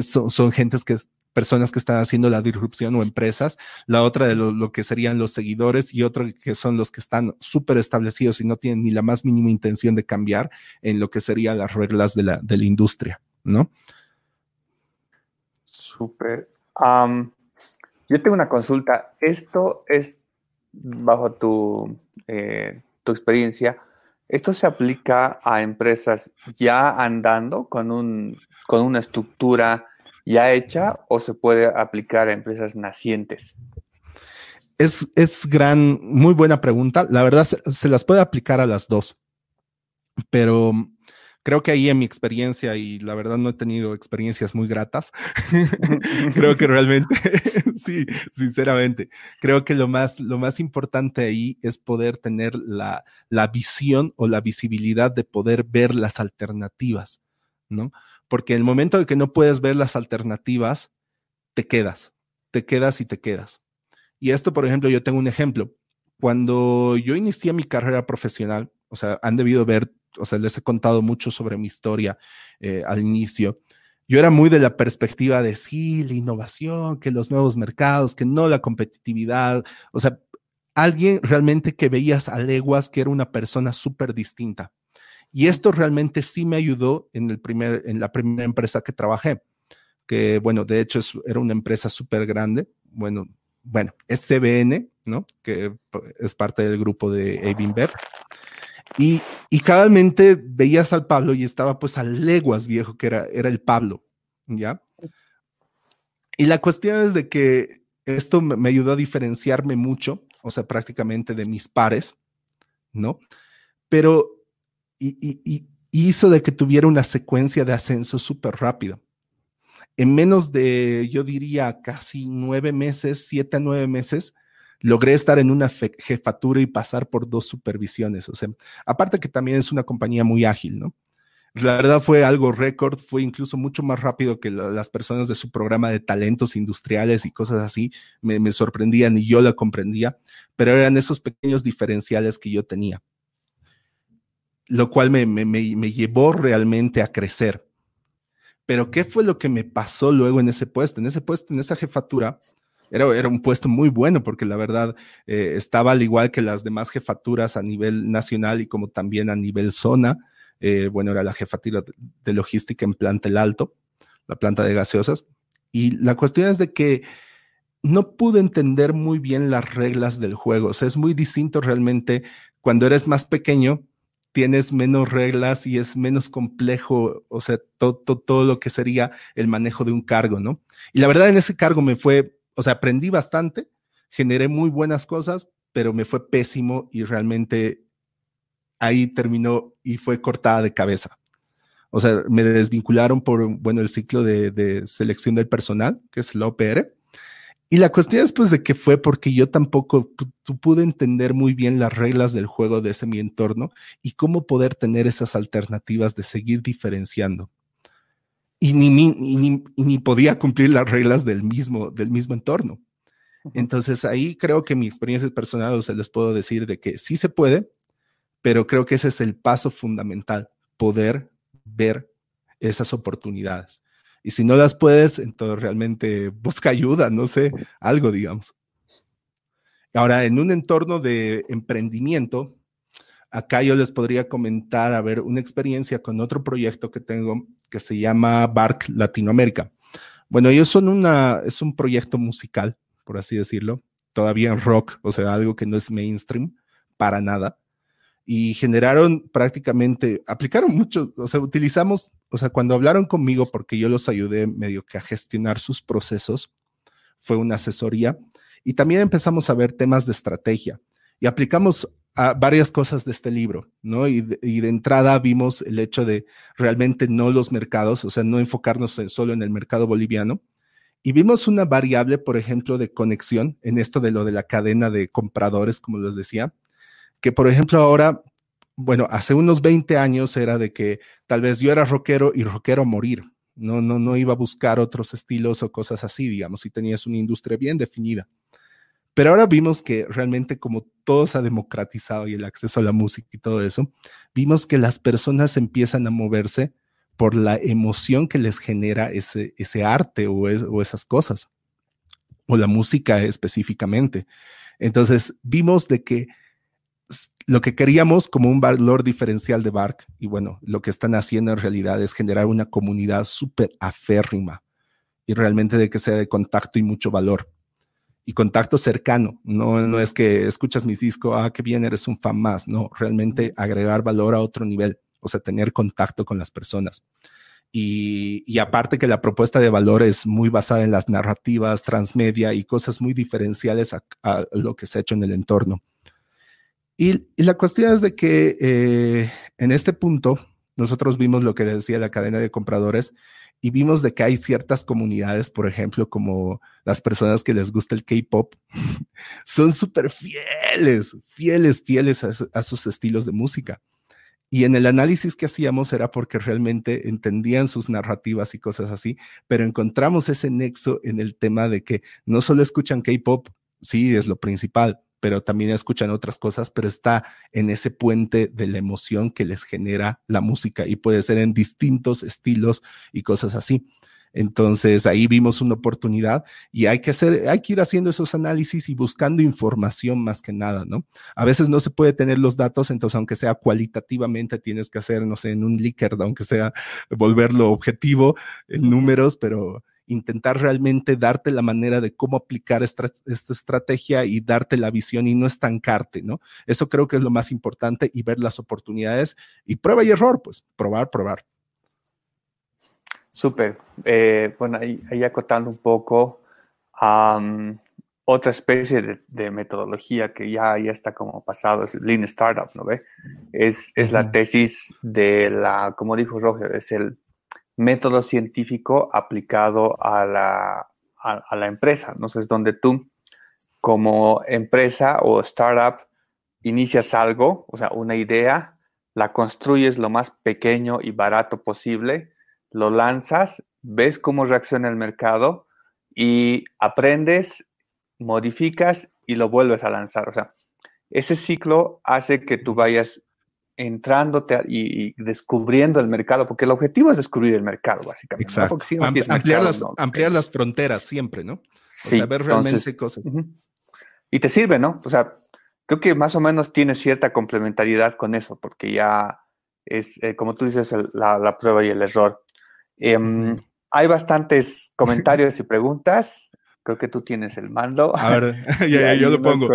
son gentes que personas que están haciendo la disrupción o empresas, la otra de lo, que serían los seguidores y otro que son los que están súper establecidos y no tienen ni la más mínima intención de cambiar en lo que serían las reglas de la, de la industria, ¿no? Súper. yo tengo una consulta. Esto es, bajo tu, eh, tu experiencia, ¿esto se aplica a empresas ya andando con, un, con una estructura ya hecha o se puede aplicar a empresas nacientes? Es, es gran, muy buena pregunta. La verdad, se, las puede aplicar a las dos, pero creo que ahí en mi experiencia, y la verdad no he tenido experiencias muy gratas, creo que realmente, sí, sinceramente, creo que lo más, lo más importante ahí es poder tener la, la visión o la visibilidad de poder ver las alternativas, ¿no? Porque en el momento de que no puedes ver las alternativas, te quedas, te quedas y te quedas. Y esto, por ejemplo, yo tengo un ejemplo. Cuando yo inicié mi carrera profesional, o sea, han debido ver, o sea, les he contado mucho sobre mi historia eh, al inicio. Yo era muy de la perspectiva de sí, la innovación, que los nuevos mercados, que no la competitividad. O sea, alguien realmente que veías a leguas que era una persona súper distinta. Y esto realmente sí me ayudó en, el primer, en la primera empresa que trabajé, que bueno, de hecho era una empresa súper grande, bueno, bueno, es CBN, ¿no? Que es parte del grupo de Avinbev. Y, y cabalmente veías al Pablo y estaba pues a leguas viejo, que era, era el Pablo, ¿ya? Y la cuestión es de que esto me ayudó a diferenciarme mucho, o sea, prácticamente de mis pares, ¿no? Pero y, hizo de que tuviera una secuencia de ascenso súper rápido. En menos de, yo diría, casi nueve meses, siete a nueve meses, logré estar en una jefatura y pasar por dos supervisiones. O sea, aparte que también es una compañía muy ágil, ¿no? La verdad fue algo récord, fue incluso mucho más rápido que las personas de su programa de talentos industriales y cosas así. Me, me sorprendían y yo la comprendía, pero eran esos pequeños diferenciales que yo tenía lo cual me, me, llevó realmente a crecer. Pero ¿qué fue lo que me pasó luego en ese puesto? En ese puesto, en esa jefatura, era, era un puesto muy bueno porque la verdad eh, estaba al igual que las demás jefaturas a nivel nacional y como también a nivel zona. Eh, bueno, era la jefatura de logística en Planta El Alto, la planta de gaseosas. Y la cuestión es de que no pude entender muy bien las reglas del juego. O sea, es muy distinto realmente cuando eres más pequeño tienes menos reglas y es menos complejo, o sea, todo, todo, lo que sería el manejo de un cargo, ¿no? Y la verdad en ese cargo me fue, o sea, aprendí bastante, generé muy buenas cosas, pero me fue pésimo y realmente ahí terminó y fue cortada de cabeza. O sea, me desvincularon por, bueno, el ciclo de, de selección del personal, que es la OPR, y la cuestión es pues de que fue porque yo tampoco pude entender muy bien las reglas del juego de ese mi entorno y cómo poder tener esas alternativas de seguir diferenciando. Y ni, ni, ni, podía cumplir las reglas del mismo, del mismo entorno. Entonces ahí creo que mi experiencia personal, o sea, les puedo decir de que sí se puede, pero creo que ese es el paso fundamental, poder ver esas oportunidades. Y si no las puedes, entonces realmente busca ayuda, no sé, algo, digamos. Ahora, en un entorno de emprendimiento, acá yo les podría comentar, a ver, una experiencia con otro proyecto que tengo que se llama Bark Latinoamérica. Bueno, ellos son una, es un proyecto musical, por así decirlo, todavía en rock, o sea, algo que no es mainstream para nada y generaron prácticamente, aplicaron mucho, o sea, utilizamos, o sea, cuando hablaron conmigo, porque yo los ayudé medio que a gestionar sus procesos, fue una asesoría, y también empezamos a ver temas de estrategia y aplicamos a varias cosas de este libro, ¿no? Y de, y de, entrada vimos el hecho de realmente no los mercados, o sea, no enfocarnos en, solo en el mercado boliviano. Y vimos una variable, por ejemplo, de conexión en esto de lo de la cadena de compradores, como les decía, que por ejemplo ahora, bueno, hace unos 20 años era de que tal vez yo era rockero y rockero morir. No, no, no iba a buscar otros estilos o cosas así, digamos, si tenías una industria bien definida. Pero ahora vimos que realmente como todo se ha democratizado y el acceso a la música y todo eso, vimos que las personas empiezan a moverse por la emoción que les genera ese, ese arte o, o esas cosas, o la música específicamente. Entonces vimos de que lo que queríamos como un valor diferencial de Bark, y bueno, lo que están haciendo en realidad es generar una comunidad súper aférrima y realmente de que sea de contacto y mucho valor. Y contacto cercano, no, no es que escuchas mis discos, ah, qué bien, eres un fan más, no, realmente agregar valor a otro nivel, o sea, tener contacto con las personas. Y, y, aparte que la propuesta de valor es muy basada en las narrativas transmedia y cosas muy diferenciales a, a lo que se ha hecho en el entorno. Y, la cuestión es de que eh, en este punto nosotros vimos lo que decía la cadena de compradores y vimos de que hay ciertas comunidades, por ejemplo, como las personas que les gusta el K-pop, son súper fieles, fieles, fieles a, sus estilos de música. Y en el análisis que hacíamos era porque realmente entendían sus narrativas y cosas así, pero encontramos ese nexo en el tema de que no solo escuchan K-pop, sí, es lo principal, pero también escuchan otras cosas, pero está en ese puente de la emoción que les genera la música y puede ser en distintos estilos y cosas así. Entonces ahí vimos una oportunidad y hay que hacer, hay que ir haciendo esos análisis y buscando información más que nada, ¿no? A veces no se puede tener los datos, entonces aunque sea cualitativamente tienes que hacer, no sé, en un Likert, aunque sea volverlo objetivo en números, pero intentar realmente darte la manera de cómo aplicar esta, estrategia y darte la visión y no estancarte, ¿no? Eso creo que es lo más importante y ver las oportunidades y prueba y error, pues probar, probar. Súper. Eh, bueno, ahí, acotando un poco a otra especie de, metodología que ya, ya está como pasado, es Lean Startup, ¿no ve? Es, es la tesis de la, como dijo Roger, es el método científico aplicado a la, a, la empresa. donde tú, como empresa o startup, inicias algo, o sea, una idea, la construyes lo más pequeño y barato posible, lo lanzas, ves cómo reacciona el mercado y aprendes, modificas y lo vuelves a lanzar. O sea, ese ciclo hace que tú vayas entrándote y, descubriendo el mercado, porque el objetivo es descubrir el mercado, básicamente. Exacto. ampliar, las, ampliar las fronteras siempre, ¿no? O sea, ver realmente cosas. Y te sirve, ¿no? O sea, creo que más o menos tiene cierta complementariedad con eso, porque ya es, eh, como tú dices, la, prueba y el error. Em, hay bastantes comentarios y preguntas. Creo que tú tienes el mando. A ver, ya, yo lo pongo.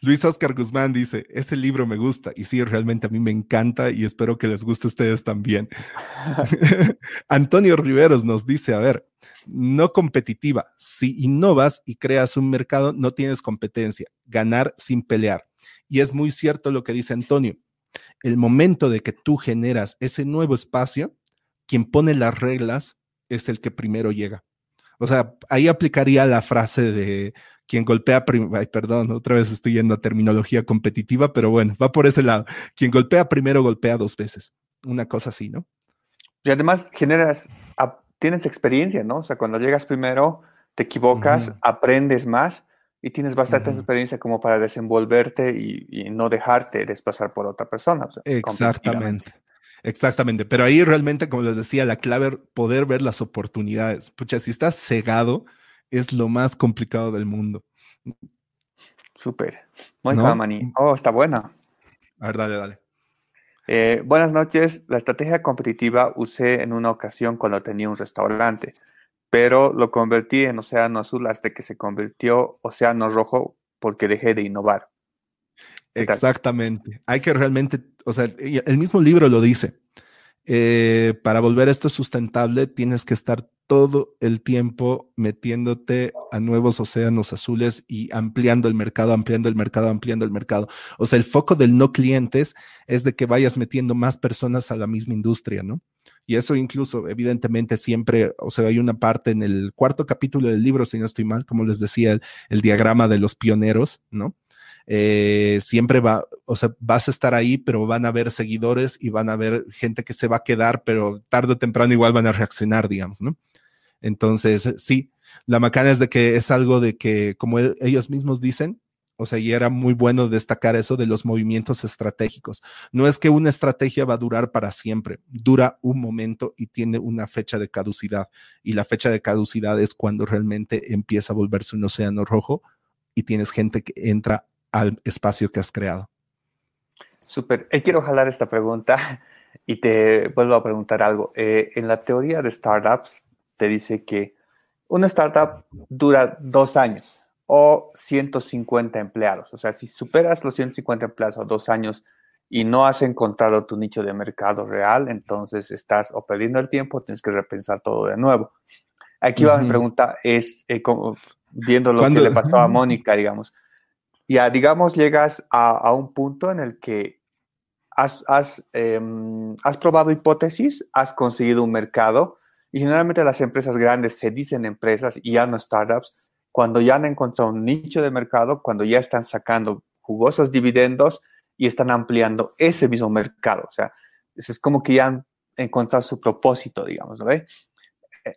Luis Oscar Guzmán dice, ese libro me gusta y sí, realmente a mí me encanta y espero que les guste a ustedes también. Antonio Riveros nos dice, a ver, no competitiva, si innovas y creas un mercado, no tienes competencia, ganar sin pelear. Y es muy cierto lo que dice Antonio, el momento de que tú generas ese nuevo espacio, quien pone las reglas es el que primero llega. O sea, ahí aplicaría la frase de quien golpea primero, ay, perdón, otra vez estoy yendo a terminología competitiva, pero bueno, va por ese lado. Quien golpea primero golpea dos veces. Una cosa así, ¿no? Y además generas, tienes experiencia, ¿no? O sea, cuando llegas primero, te equivocas, aprendes más y tienes bastante experiencia como para desenvolverte y, no dejarte desplazar por otra persona. Exactamente. Exactamente, pero ahí realmente, como les decía, la clave poder ver las oportunidades. Pucha, si estás cegado, es lo más complicado del mundo. Súper. Muy ¿No? Oh, está buena. A ver, dale, dale. Eh, buenas noches. La estrategia competitiva usé en una ocasión cuando tenía un restaurante, pero lo convertí en océano azul hasta que se convirtió océano rojo porque dejé de innovar. Exactamente. Hay que realmente, o sea, el mismo libro lo dice. Eh, para volver esto sustentable, tienes que estar todo el tiempo metiéndote a nuevos océanos azules y ampliando el mercado, ampliando el mercado, ampliando el mercado. O sea, el foco del no clientes es de que vayas metiendo más personas a la misma industria, ¿no? Y eso incluso, evidentemente, siempre, o sea, hay una parte en el cuarto capítulo del libro, si no estoy mal, como les decía, el diagrama de los pioneros, ¿no? Eh, siempre va, o sea, vas a estar ahí, pero van a haber seguidores y van a haber gente que se va a quedar, pero tarde o temprano igual van a reaccionar, digamos, ¿no? Entonces, sí, la macana es de que es algo de que, como e, ellos mismos dicen, o sea, y era muy bueno destacar eso de los movimientos estratégicos. No es que una estrategia va a durar para siempre, dura un momento y tiene una fecha de caducidad. Y la fecha de caducidad es cuando realmente empieza a volverse un océano rojo y tienes gente que entra al espacio que has creado. Súper. Eh, quiero jalar esta pregunta y te vuelvo a preguntar algo. Eh, en la teoría de startups te dice que una startup dura dos años o 150 empleados. O sea, si superas los 150 empleados o dos años y no has encontrado tu nicho de mercado real, entonces estás o perdiendo el tiempo, tienes que repensar todo de nuevo. Aquí va mi pregunta, es eh, como, viendo lo que le pasó a Mónica, digamos ya, digamos, llegas a, un punto en el que em, has, probado hipótesis, has conseguido un mercado, y generalmente las empresas grandes se dicen empresas y ya no startups, cuando ya han encontrado un nicho de mercado, cuando ya están sacando jugosos dividendos, y están ampliando ese mismo mercado. O sea, es como que ya han encontrado su propósito, digamos, ¿no? Eh,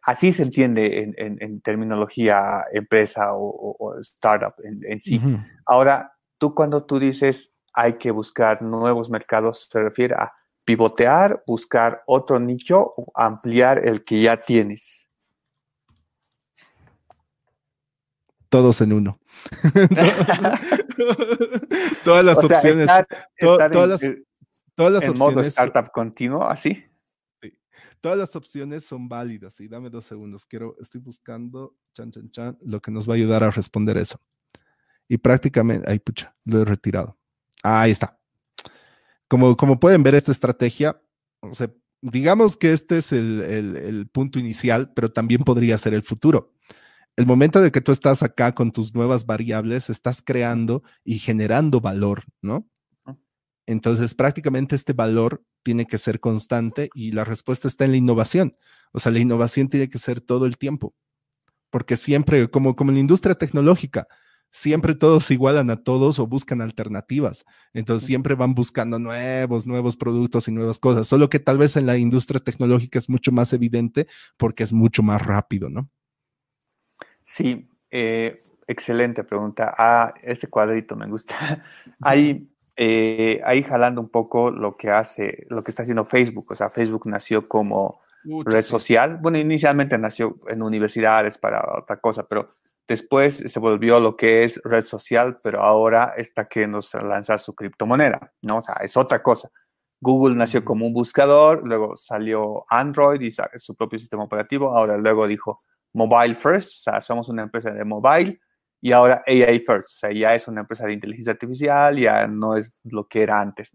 así se entiende en, terminología empresa o, startup en, sí. Ahora, tú cuando tú dices hay que buscar nuevos mercados, se refiere a pivotear, buscar otro nicho o ampliar el que ya tienes. Todos en uno. todas las opciones. todas, las, todas las opciones. modo startup continuo, así. Todas las opciones son válidas. Y dame dos segundos. Quiero, estoy buscando, chan, chan, chan, lo que nos va a ayudar a responder eso. Y prácticamente, ay, pucha, lo he retirado. ahí está. Como, como pueden ver, esta estrategia, o sea, digamos que este es el, el punto inicial, pero también podría ser el futuro el momento de que tú estás acá con tus nuevas variables, estás creando y generando valor, ¿no? Entonces, prácticamente este valor tiene que ser constante y la respuesta está en la innovación. O sea, la innovación tiene que ser todo el tiempo, porque siempre, como, como en la industria tecnológica, siempre todos igualan a todos o buscan alternativas. Entonces, siempre van buscando nuevos, nuevos productos y nuevas cosas, solo que tal vez en la industria tecnológica es mucho más evidente porque es mucho más rápido, ¿no? Sí, eh, excelente pregunta. Ah, este cuadrito me gusta. ahí, eh, ahí jalando un poco lo que hace, lo que está haciendo Facebook. O sea, Facebook nació como red social. Bueno, inicialmente nació en universidades para otra cosa, pero después se volvió lo que es red social, pero ahora está queriendo lanzar su criptomoneda, ¿no? O sea, es otra cosa. Google nació como un buscador, luego salió Android y su propio sistema operativo, ahora luego dijo mobile first, o sea, somos una empresa de mobile y ahora AI first, o sea, ya es una empresa de inteligencia artificial, ya no es lo que era antes.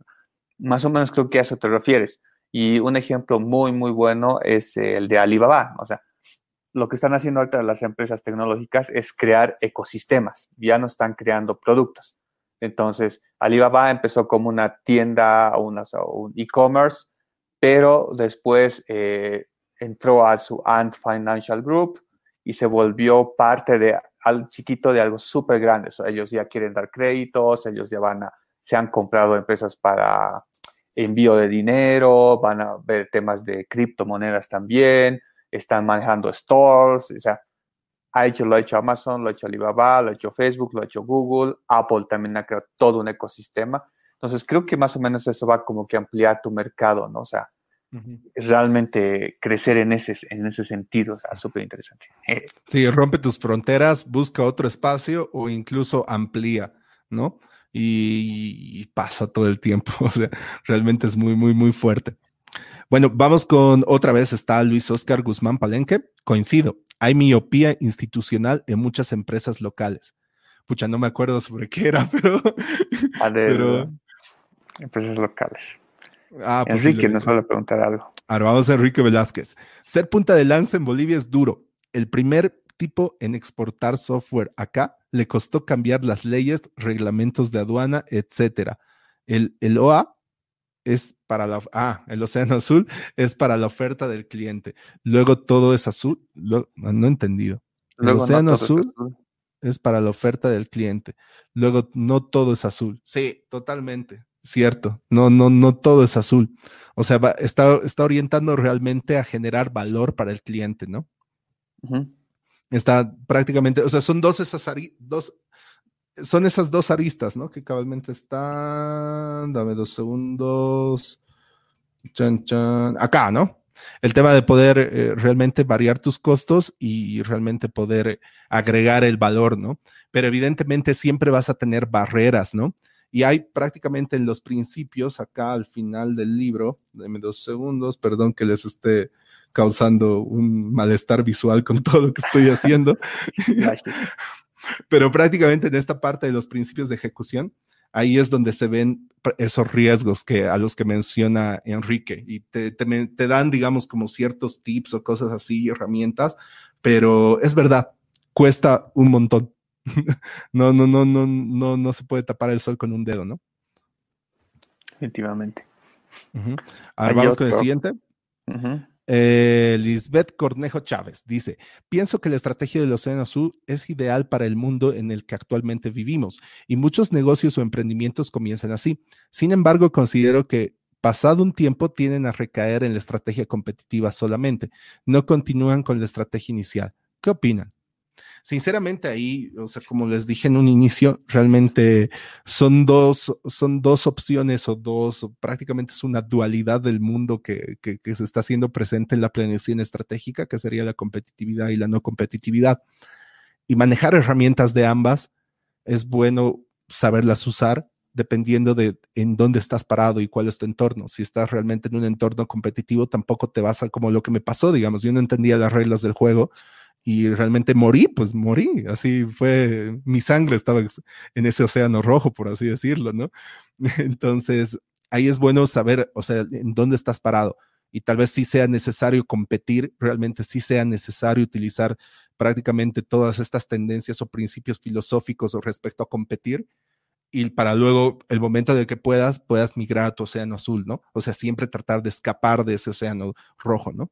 Más o menos creo que a eso te refieres. Y un ejemplo muy, muy bueno es el de Alibaba, o sea, lo que están haciendo ahorita las empresas tecnológicas es crear ecosistemas, ya no están creando productos. Entonces, Alibaba empezó como una tienda o, un e-commerce, pero después eh, entró a su Ant Financial Group y se volvió parte de al chiquito de algo súper grande. ellos ya quieren dar créditos, ellos ya van a, se han comprado empresas para envío de dinero, van a ver temas de criptomonedas también, están manejando stores, o sea, ha hecho, lo ha hecho Amazon, lo ha hecho Alibaba, lo ha hecho Facebook, lo ha hecho Google, Apple también ha creado todo un ecosistema. Entonces creo que más o menos eso va como que ampliar tu mercado, ¿no? O sea, realmente crecer en ese, en ese sentido, o sea, súper interesante. Sí, rompe tus fronteras, busca otro espacio o incluso amplía, ¿no? Y, y pasa todo el tiempo, o sea, realmente es muy, muy, muy fuerte. Bueno, vamos con otra vez, está Luis Oscar Guzmán Palenque. Coincido, hay miopía institucional en muchas empresas locales. Pucha, no me acuerdo sobre qué era, pero. pero... Empresas locales. Ah, pues Enrique nos va a preguntar algo. Ahora vamos a Enrique Velázquez. Ser punta de lanza en Bolivia es duro. El primer tipo en exportar software acá le costó cambiar las leyes, reglamentos de aduana, etcétera. El, el OA es para la, ah, el océano azul es para la oferta del cliente. Luego todo es azul, no, he entendido. El océano azul es, para la oferta del cliente. Luego no todo es azul. Sí, totalmente, cierto. No, no, no todo es azul. O sea, está, está orientando realmente a generar valor para el cliente, ¿no? Está prácticamente, o sea, son dos esas dos son esas dos aristas, ¿no? Que cabalmente están. Dame dos segundos. Chan, chan. Acá, ¿no? El tema de poder eh, realmente variar tus costos y realmente poder agregar el valor, ¿no? Pero evidentemente siempre vas a tener barreras, ¿no? Y hay prácticamente en los principios, acá al final del libro, dame dos segundos, perdón que les esté causando un malestar visual con todo lo que estoy haciendo. Pero prácticamente en esta parte de los principios de ejecución, ahí es donde se ven esos riesgos que a los que menciona Enrique y te, dan, digamos, como ciertos tips o cosas así, herramientas, pero es verdad, cuesta un montón. no, no, no, no, no, no se puede tapar el sol con un dedo, ¿no? Definitivamente. Ahora vamos con el siguiente. Eh, Lisbeth Cornejo Chávez dice, pienso que la estrategia del Océano Azul es ideal para el mundo en el que actualmente vivimos y muchos negocios o emprendimientos comienzan así. Sin embargo, considero que pasado un tiempo tienden a recaer en la estrategia competitiva solamente, no continúan con la estrategia inicial. ¿Qué opinan? Sinceramente ahí, o sea, como les dije en un inicio, realmente son dos, son dos opciones o dos, prácticamente es una dualidad del mundo que, que, se está haciendo presente en la planeación estratégica, que sería la competitividad y la no competitividad. Y manejar herramientas de ambas es bueno saberlas usar dependiendo de en dónde estás parado y cuál es tu entorno. Si estás realmente en un entorno competitivo, tampoco te vas a como lo que me pasó, digamos, yo no entendía las reglas del juego y realmente morí, pues morí, así fue, mi sangre estaba en ese océano rojo, por así decirlo, ¿no? Entonces, ahí es bueno saber, o sea, en dónde estás parado y tal vez sí sea necesario competir, realmente sí sea necesario utilizar prácticamente todas estas tendencias o principios filosóficos respecto a competir y para luego el momento de que puedas, puedas migrar a tu océano azul, ¿no? O sea, siempre tratar de escapar de ese océano rojo, ¿no?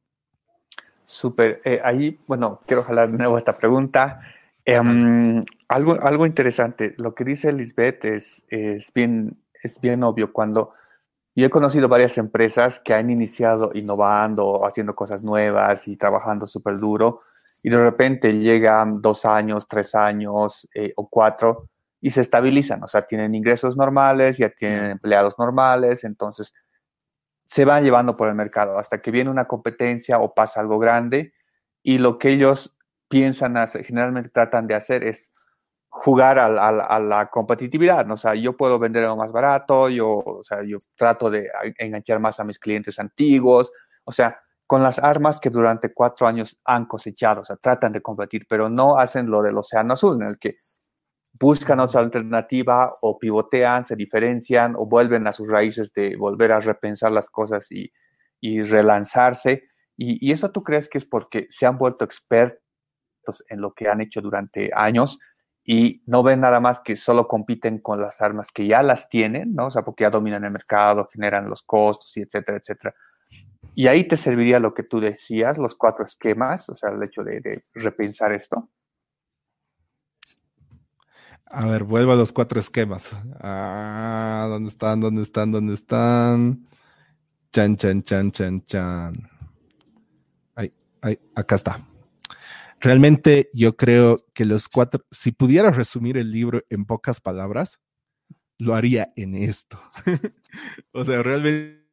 Súper. Eh, ahí, bueno, quiero jalar de nuevo esta pregunta. Em, algo, algo interesante, lo que dice Lisbeth es, es, bien, es bien obvio. Cuando yo he conocido varias empresas que han iniciado innovando, haciendo cosas nuevas y trabajando súper duro, y de repente llegan dos años, tres años eh, o cuatro y se estabilizan, o sea, tienen ingresos normales, ya tienen empleados normales, entonces se van llevando por el mercado hasta que viene una competencia o pasa algo grande y lo que ellos piensan hacer, generalmente tratan de hacer es jugar a, la competitividad, ¿no? o sea, yo puedo vender algo más barato, yo, o sea, yo trato de enganchar más a mis clientes antiguos, o sea, con las armas que durante cuatro años han cosechado, o sea, tratan de competir, pero no hacen lo del océano azul, en el que buscan otra alternativa o pivotean, se diferencian o vuelven a sus raíces de volver a repensar las cosas y, relanzarse. Y, eso tú crees que es porque se han vuelto expertos en lo que han hecho durante años y no ven nada más que solo compiten con las armas que ya las tienen, ¿no? O sea, porque ya dominan el mercado, generan los costos y etcétera, etcétera. Y ahí te serviría lo que tú decías, los cuatro esquemas, o sea, el hecho de repensar esto. A ver, vuelvo a los cuatro esquemas. Ah, ¿dónde están? ¿Dónde están? ¿Dónde están? Chan, chan, chan, chan, chan. Ay, ay, acá está. Realmente yo creo que los cuatro, si pudiera resumir el libro en pocas palabras, lo haría en esto. o sea, realmente,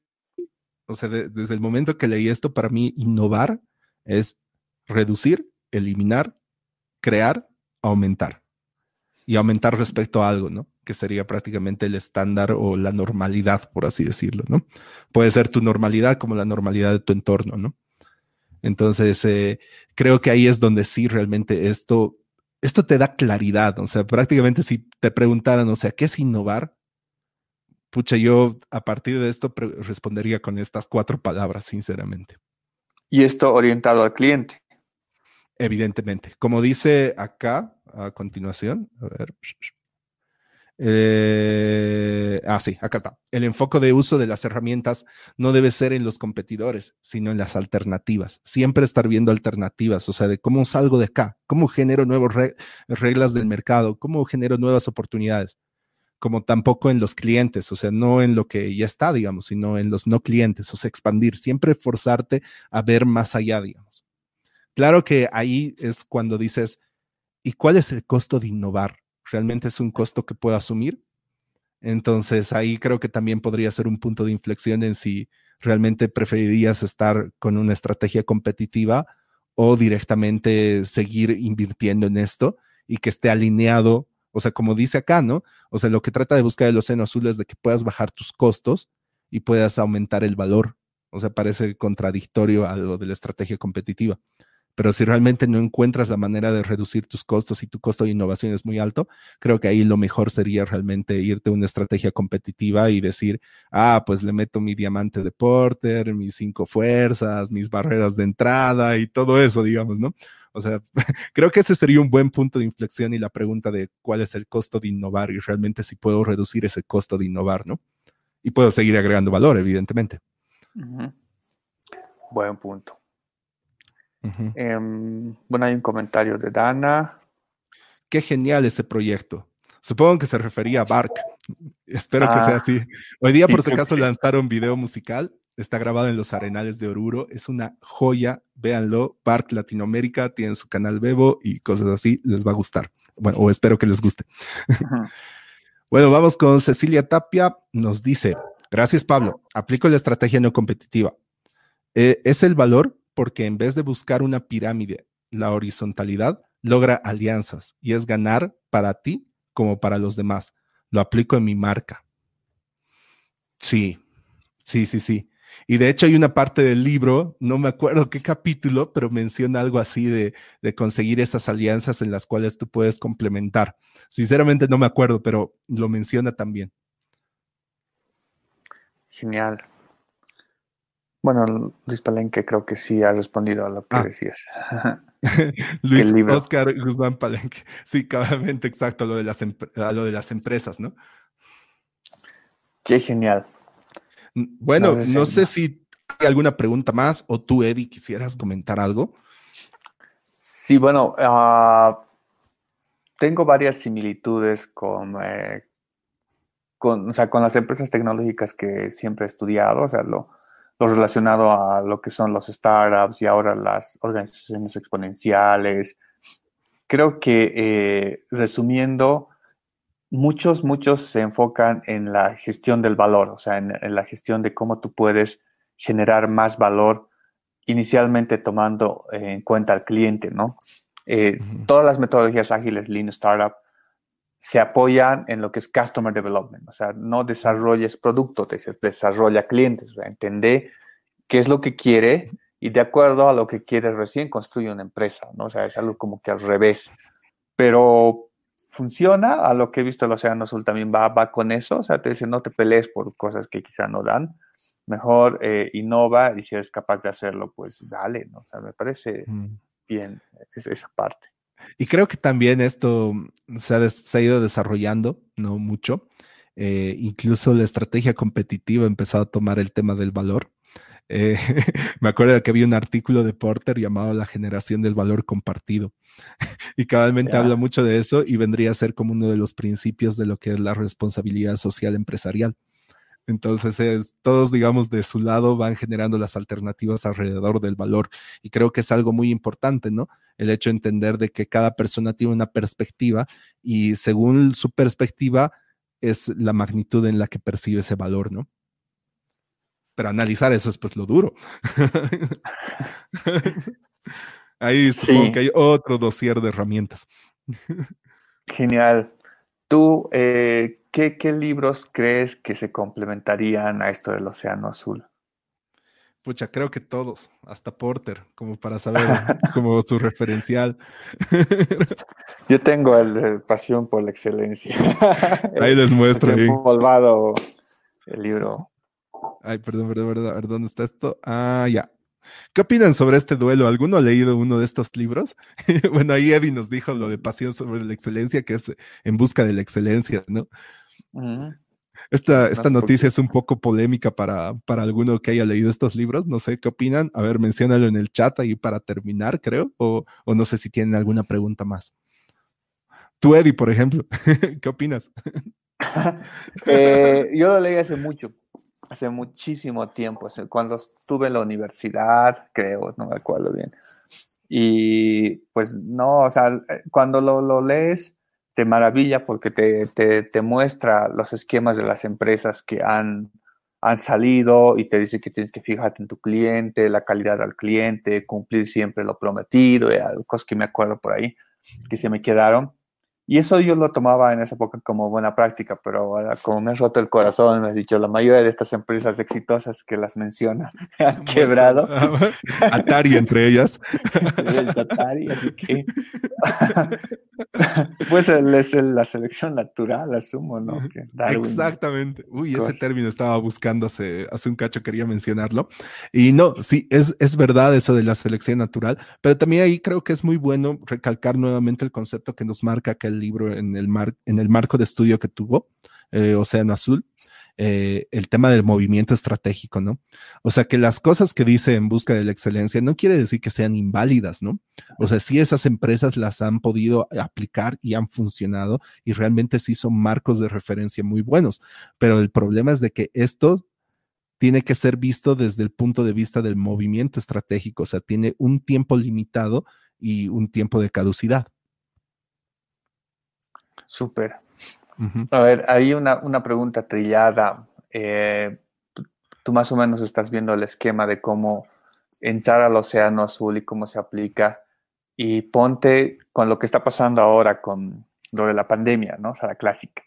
o sea, desde el momento que leí esto, para mí innovar es reducir, eliminar, crear, aumentar y aumentar respecto a algo, ¿no? Que sería prácticamente el estándar o la normalidad, por así decirlo, ¿no? Puede ser tu normalidad como la normalidad de tu entorno, ¿no? Entonces, eh, creo que ahí es donde sí realmente esto, esto te da claridad, o sea, prácticamente si te preguntaran, o sea, ¿qué es innovar? Pucha, yo a partir de esto respondería con estas cuatro palabras, sinceramente. Y esto orientado al cliente. Evidentemente. Como dice acá, a continuación. A ver. Eh, ah, sí, acá está. El enfoque de uso de las herramientas no debe ser en los competidores, sino en las alternativas. Siempre estar viendo alternativas, o sea, de cómo salgo de acá, cómo genero nuevas reglas del mercado, cómo genero nuevas oportunidades, como tampoco en los clientes, o sea, no en lo que ya está, digamos, sino en los no clientes, o sea, expandir, siempre forzarte a ver más allá, digamos. Claro que ahí es cuando dices, ¿Y cuál es el costo de innovar? ¿Realmente es un costo que puedo asumir? Entonces ahí creo que también podría ser un punto de inflexión en si realmente preferirías estar con una estrategia competitiva o directamente seguir invirtiendo en esto y que esté alineado, o sea, como dice acá, ¿no? O sea, lo que trata de buscar el océano azul es de que puedas bajar tus costos y puedas aumentar el valor. O sea, parece contradictorio a lo de la estrategia competitiva. Pero si realmente no encuentras la manera de reducir tus costos y tu costo de innovación es muy alto, creo que ahí lo mejor sería realmente irte a una estrategia competitiva y decir, ah, pues le meto mi diamante de Porter, mis cinco fuerzas, mis barreras de entrada y todo eso, digamos, ¿no? O sea, creo que ese sería un buen punto de inflexión y la pregunta de cuál es el costo de innovar y realmente si puedo reducir ese costo de innovar, ¿no? Y puedo seguir agregando valor, evidentemente. Buen punto. Em, bueno, hay un comentario de Dana. Qué genial ese proyecto. Supongo que se refería a Bark. Espero que sea ah, así. Hoy día, por si acaso, lanzaron video musical. Está grabado en los Arenales de Oruro. Es una joya. Véanlo. Bark Latinoamérica tiene su canal Bebo y cosas así. Les va a gustar. Bueno, o espero que les guste. bueno, vamos con Cecilia Tapia. Nos dice: Gracias, Pablo. Aplico la estrategia no competitiva. Eh, es el valor porque en vez de buscar una pirámide, la horizontalidad logra alianzas y es ganar para ti como para los demás. Lo aplico en mi marca. Sí, sí, sí, sí. Y de hecho hay una parte del libro, no me acuerdo qué capítulo, pero menciona algo así de, de, conseguir esas alianzas en las cuales tú puedes complementar. Sinceramente no me acuerdo, pero lo menciona también. Genial. Bueno, Luis Palenque creo que sí ha respondido a lo que ah. decías. Luis Oscar Guzmán Palenque. Sí, cabamente exacto, lo de, las lo de las empresas, ¿no? Qué genial. Bueno, no, sé si hay alguna pregunta más o tú, Eddie, quisieras comentar algo. Sí, bueno, ah, tengo varias similitudes con, eh, con, con las empresas tecnológicas que siempre he estudiado, o sea, lo, lo relacionado a lo que son los startups y ahora las organizaciones exponenciales. Creo que, eh, resumiendo, muchos, muchos se enfocan en la gestión del valor, o sea, en, la gestión de cómo tú puedes generar más valor, inicialmente tomando en cuenta al cliente, ¿no? Eh, todas las metodologías ágiles, Lean Startup, se apoyan en lo que es Customer Development, o sea, no desarrolles productos, desarrolla clientes, o sea, entender qué es lo que quiere y de acuerdo a lo que quiere recién construye una empresa, ¿no? O sea, es algo como que al revés, pero funciona, a lo que he visto el Océano Azul también va, va con eso, o sea, te dice no te pelees por cosas que quizá no dan, mejor eh, innova y si eres capaz de hacerlo, pues dale, ¿no? O sea, me parece mm. bien esa parte. Y creo que también esto se ha, ido desarrollando, no mucho. Eh, incluso la estrategia competitiva ha empezado a tomar el tema del valor. Eh, me acuerdo que había un artículo de Porter llamado La generación del valor compartido. y cabalmente habla mucho de eso y vendría a ser como uno de los principios de lo que es la responsabilidad social empresarial. Entonces, es, todos, digamos, de su lado van generando las alternativas alrededor del valor. Y creo que es algo muy importante, ¿no? El hecho de entender de que cada persona tiene una perspectiva y según su perspectiva es la magnitud en la que percibe ese valor, ¿no? Pero analizar eso es pues lo duro. Ahí supongo que hay otro dossier de herramientas. Genial. Tú, eh, ¿qué, libros crees que se complementarían a esto del Océano Azul? Pucha, creo que todos, hasta Porter, como para saber como su referencial. Yo tengo el de Pasión por la Excelencia. Ahí les muestro. El polvado, el libro. Ay, perdón, perdón, perdón, ¿dónde está esto? Ah, ya. ¿Qué opinan sobre este duelo? ¿Alguno ha leído uno de estos libros? bueno, ahí Eddie nos dijo lo de Pasión sobre la Excelencia, que es en busca de la excelencia, ¿no? Esta, esta noticia es un poco polémica para, para alguno que haya leído estos libros. No sé qué opinan. A ver, menciónalo en el chat ahí para terminar, creo. O, o no sé si tienen alguna pregunta más. Tú, Eddie, por ejemplo, ¿qué opinas? Eh, yo lo leí hace mucho, hace muchísimo tiempo, cuando estuve en la universidad, creo, no me acuerdo bien. Y pues no, o sea, eh, cuando lo, lo lees, te maravilla porque te, te, te, muestra los esquemas de las empresas que han, han salido y te dice que tienes que fijarte en tu cliente, la calidad al cliente, cumplir siempre lo prometido, y cosas que me acuerdo por ahí que se me quedaron. Y eso yo lo tomaba en esa época como buena práctica, pero ahora como me has roto el corazón, me has dicho, la mayoría de estas empresas exitosas que las mencionan han quebrado. Atari entre ellas. Atari, así que... pues es la selección natural, asumo, ¿no? Exactamente. Uy, ese término estaba buscando hace, hace un cacho, quería mencionarlo. Y no, sí, es, es verdad eso de la selección natural, pero también ahí creo que es muy bueno recalcar nuevamente el concepto que nos marca que el libro en el, mar, en el marco de estudio que tuvo, eh, Océano Azul, eh, el tema del movimiento estratégico, ¿no? O sea, que las cosas que dice en busca de la excelencia no quiere decir que sean inválidas, ¿no? O sea, sí esas empresas las han podido aplicar y han funcionado y realmente sí son marcos de referencia muy buenos, pero el problema es de que esto tiene que ser visto desde el punto de vista del movimiento estratégico, o sea, tiene un tiempo limitado y un tiempo de caducidad. Súper. A ver, hay una, pregunta trillada. Eh, tú más o menos estás viendo el esquema de cómo entrar al océano azul y cómo se aplica. Y ponte con lo que está pasando ahora con lo de la pandemia, ¿no? O sea, la clásica.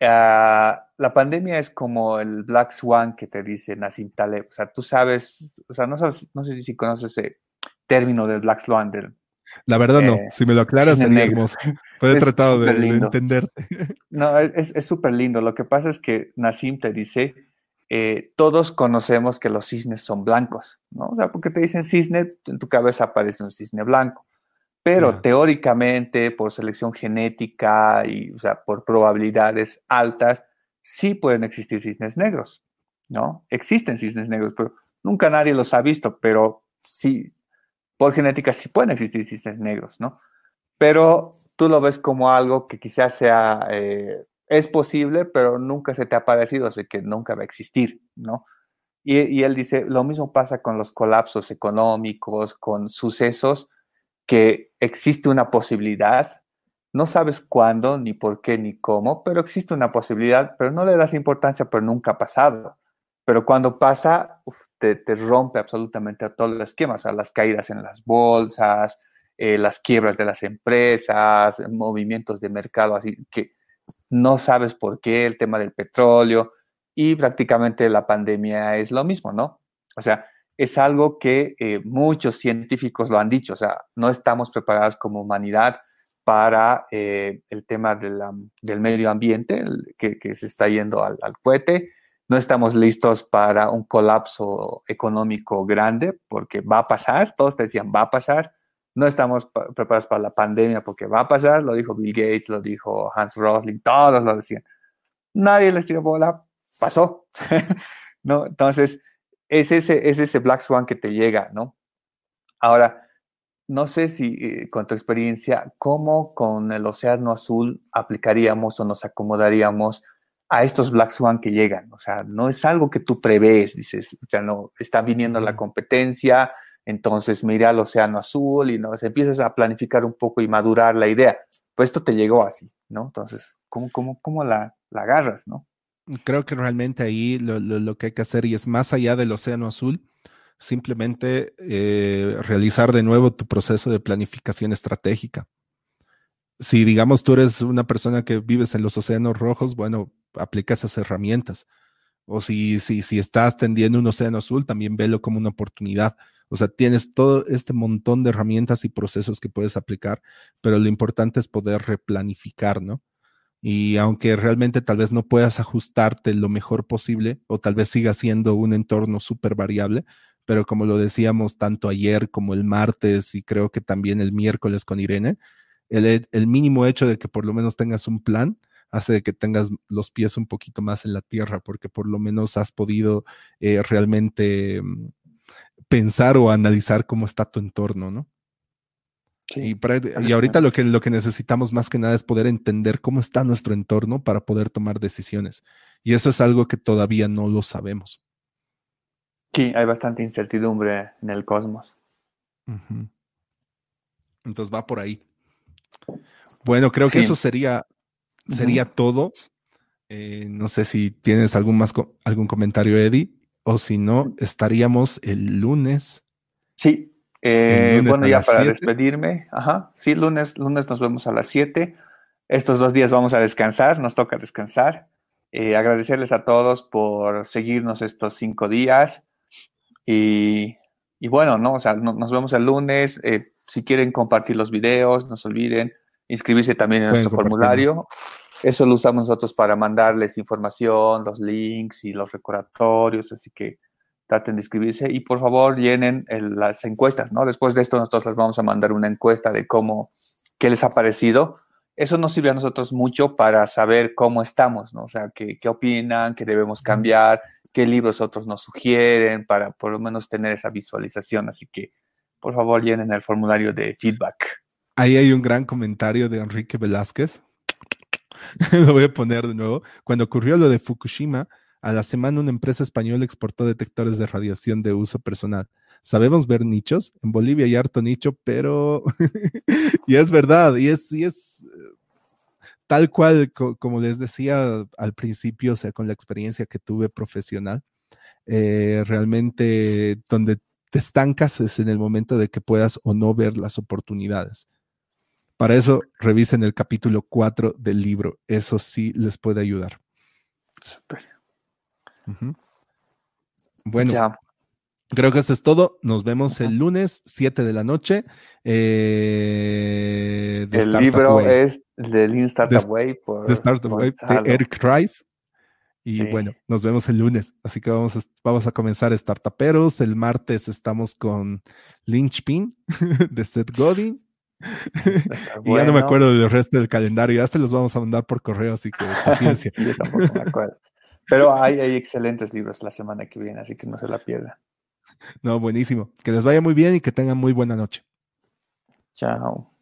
Ah, la pandemia es como el Black Swan que te dice Nassim Taleb. O sea, tú sabes, o sea, no, no sé si conoces ese término del Black Swan, del la verdad no, eh, si me lo aclaras sería hermoso. Pero he tratado de, entenderte. No, es súper lindo. Lo que pasa es que Nassim te dice, eh, todos conocemos que los cisnes son blancos, ¿no? O sea, porque te dicen cisne, en tu cabeza aparece un cisne blanco. Pero teóricamente, por selección genética y, o sea, por probabilidades altas, sí pueden existir cisnes negros, ¿no? Existen cisnes negros, pero nunca nadie los ha visto, pero sí, por genética sí pueden existir cisnes negros, ¿no? Pero tú lo ves como algo que quizás sea, eh, es posible, pero nunca se te ha parecido, así que nunca va a existir, ¿no? Y, y, él dice, lo mismo pasa con los colapsos económicos, con sucesos, que existe una posibilidad, no sabes cuándo, ni por qué, ni cómo, pero existe una posibilidad, pero no le das importancia, pero nunca ha pasado. Pero cuando pasa, te, rompe absolutamente a todos los esquemas, a las caídas en las bolsas, eh, las quiebras de las empresas, movimientos de mercado, así que no sabes por qué, el tema del petróleo y prácticamente la pandemia es lo mismo, ¿no? O sea, es algo que eh, muchos científicos lo han dicho, o sea, no estamos preparados como humanidad para eh, el tema del medio ambiente que, se está yendo al, al cohete no estamos listos para un colapso económico grande porque va a pasar, todos decían va a pasar, no estamos preparados para la pandemia porque va a pasar, lo dijo Bill Gates, lo dijo Hans Rosling, todos lo decían. Nadie les tiró bola, pasó. ¿No? Entonces, es ese, es ese Black Swan que te llega, ¿no? Ahora, no sé si eh, con tu experiencia, ¿cómo con el Océano Azul aplicaríamos o nos acomodaríamos a estos Black Swan que llegan. O sea, no es algo que tú prevés, dices, o sea, no, está viniendo la competencia, entonces mira al océano azul y no, se empiezas a planificar un poco y madurar la idea. Pues esto te llegó así, ¿no? Entonces, ¿cómo, cómo, cómo la, la agarras, no? Creo que realmente ahí lo, que hay que hacer, y es más allá del océano azul, simplemente eh, realizar de nuevo tu proceso de planificación estratégica. Si digamos tú eres una persona que vives en los océanos rojos, bueno, aplica esas herramientas. O si, si, si estás tendiendo un océano azul, también velo como una oportunidad. O sea, tienes todo este montón de herramientas y procesos que puedes aplicar, pero lo importante es poder replanificar, ¿no? Y aunque realmente tal vez no puedas ajustarte lo mejor posible, o tal vez siga siendo un entorno súper variable, pero como lo decíamos tanto ayer como el martes y creo que también el miércoles con Irene, el, el mínimo hecho de que por lo menos tengas un plan, hace que tengas los pies un poquito más en la tierra, porque por lo menos has podido eh, realmente mm, pensar o analizar cómo está tu entorno, ¿no? y, y, ahorita lo que, lo que necesitamos más que nada es poder entender cómo está nuestro entorno para poder tomar decisiones. Y eso es algo que todavía no lo sabemos. Sí, hay bastante incertidumbre en el cosmos. Entonces va por ahí. Bueno, creo que eso sería sería todo. Eh, no sé si tienes algún, más algún comentario, Eddie, o si no, estaríamos el lunes. Sí, eh, bueno, ya para despedirme, ajá, sí, lunes, lunes nos vemos a las 7. Estos dos días vamos a descansar, nos toca descansar. Eh, agradecerles a todos por seguirnos estos cinco días. Y, bueno, ¿no? O sea, nos vemos el lunes. si quieren compartir los videos, no se olviden inscribirse también en nuestro formulario. Eso lo usamos nosotros para mandarles información, los links y los recordatorios, así que traten de inscribirse y por favor llenen las encuestas, ¿no? Después de esto nosotros les vamos a mandar una encuesta de cómo, qué les ha parecido eso nos sirve a nosotros mucho para saber cómo estamos, ¿no? O sea, qué, qué opinan, qué debemos cambiar, qué libros otros nos sugieren, para por lo menos tener esa visualización. Así que, por favor, llenen el formulario de feedback. Ahí hay un gran comentario de Enrique Velázquez. lo voy a poner de nuevo. Cuando ocurrió lo de Fukushima, a la semana una empresa española exportó detectores de radiación de uso personal. Sabemos ver nichos, en Bolivia hay harto nicho, pero y es verdad, y es, y es tal cual, como les decía al principio, o sea, con la experiencia que tuve profesional, eh, realmente donde te estancas es en el momento de que puedas o no ver las oportunidades. Para eso, revisen el capítulo 4 del libro. Eso sí les puede ayudar. Bueno, creo que eso es todo. Nos vemos el lunes, 7 de la noche. Eh, el libro es del Startup Way por, de Startup Way de Eric Rice. Y bueno, nos vemos el lunes. Así que vamos a, vamos a comenzar Startuperos. El martes estamos con Lynchpin de Seth Godin. y ya no me acuerdo del resto del calendario. Ya se los vamos a mandar por correo, así que paciencia. sí, yo tampoco me acuerdo. Pero hay, hay excelentes libros la semana que viene, así que no se la pierda. No, buenísimo. Que les vaya muy bien y que tengan muy buena noche. Chao.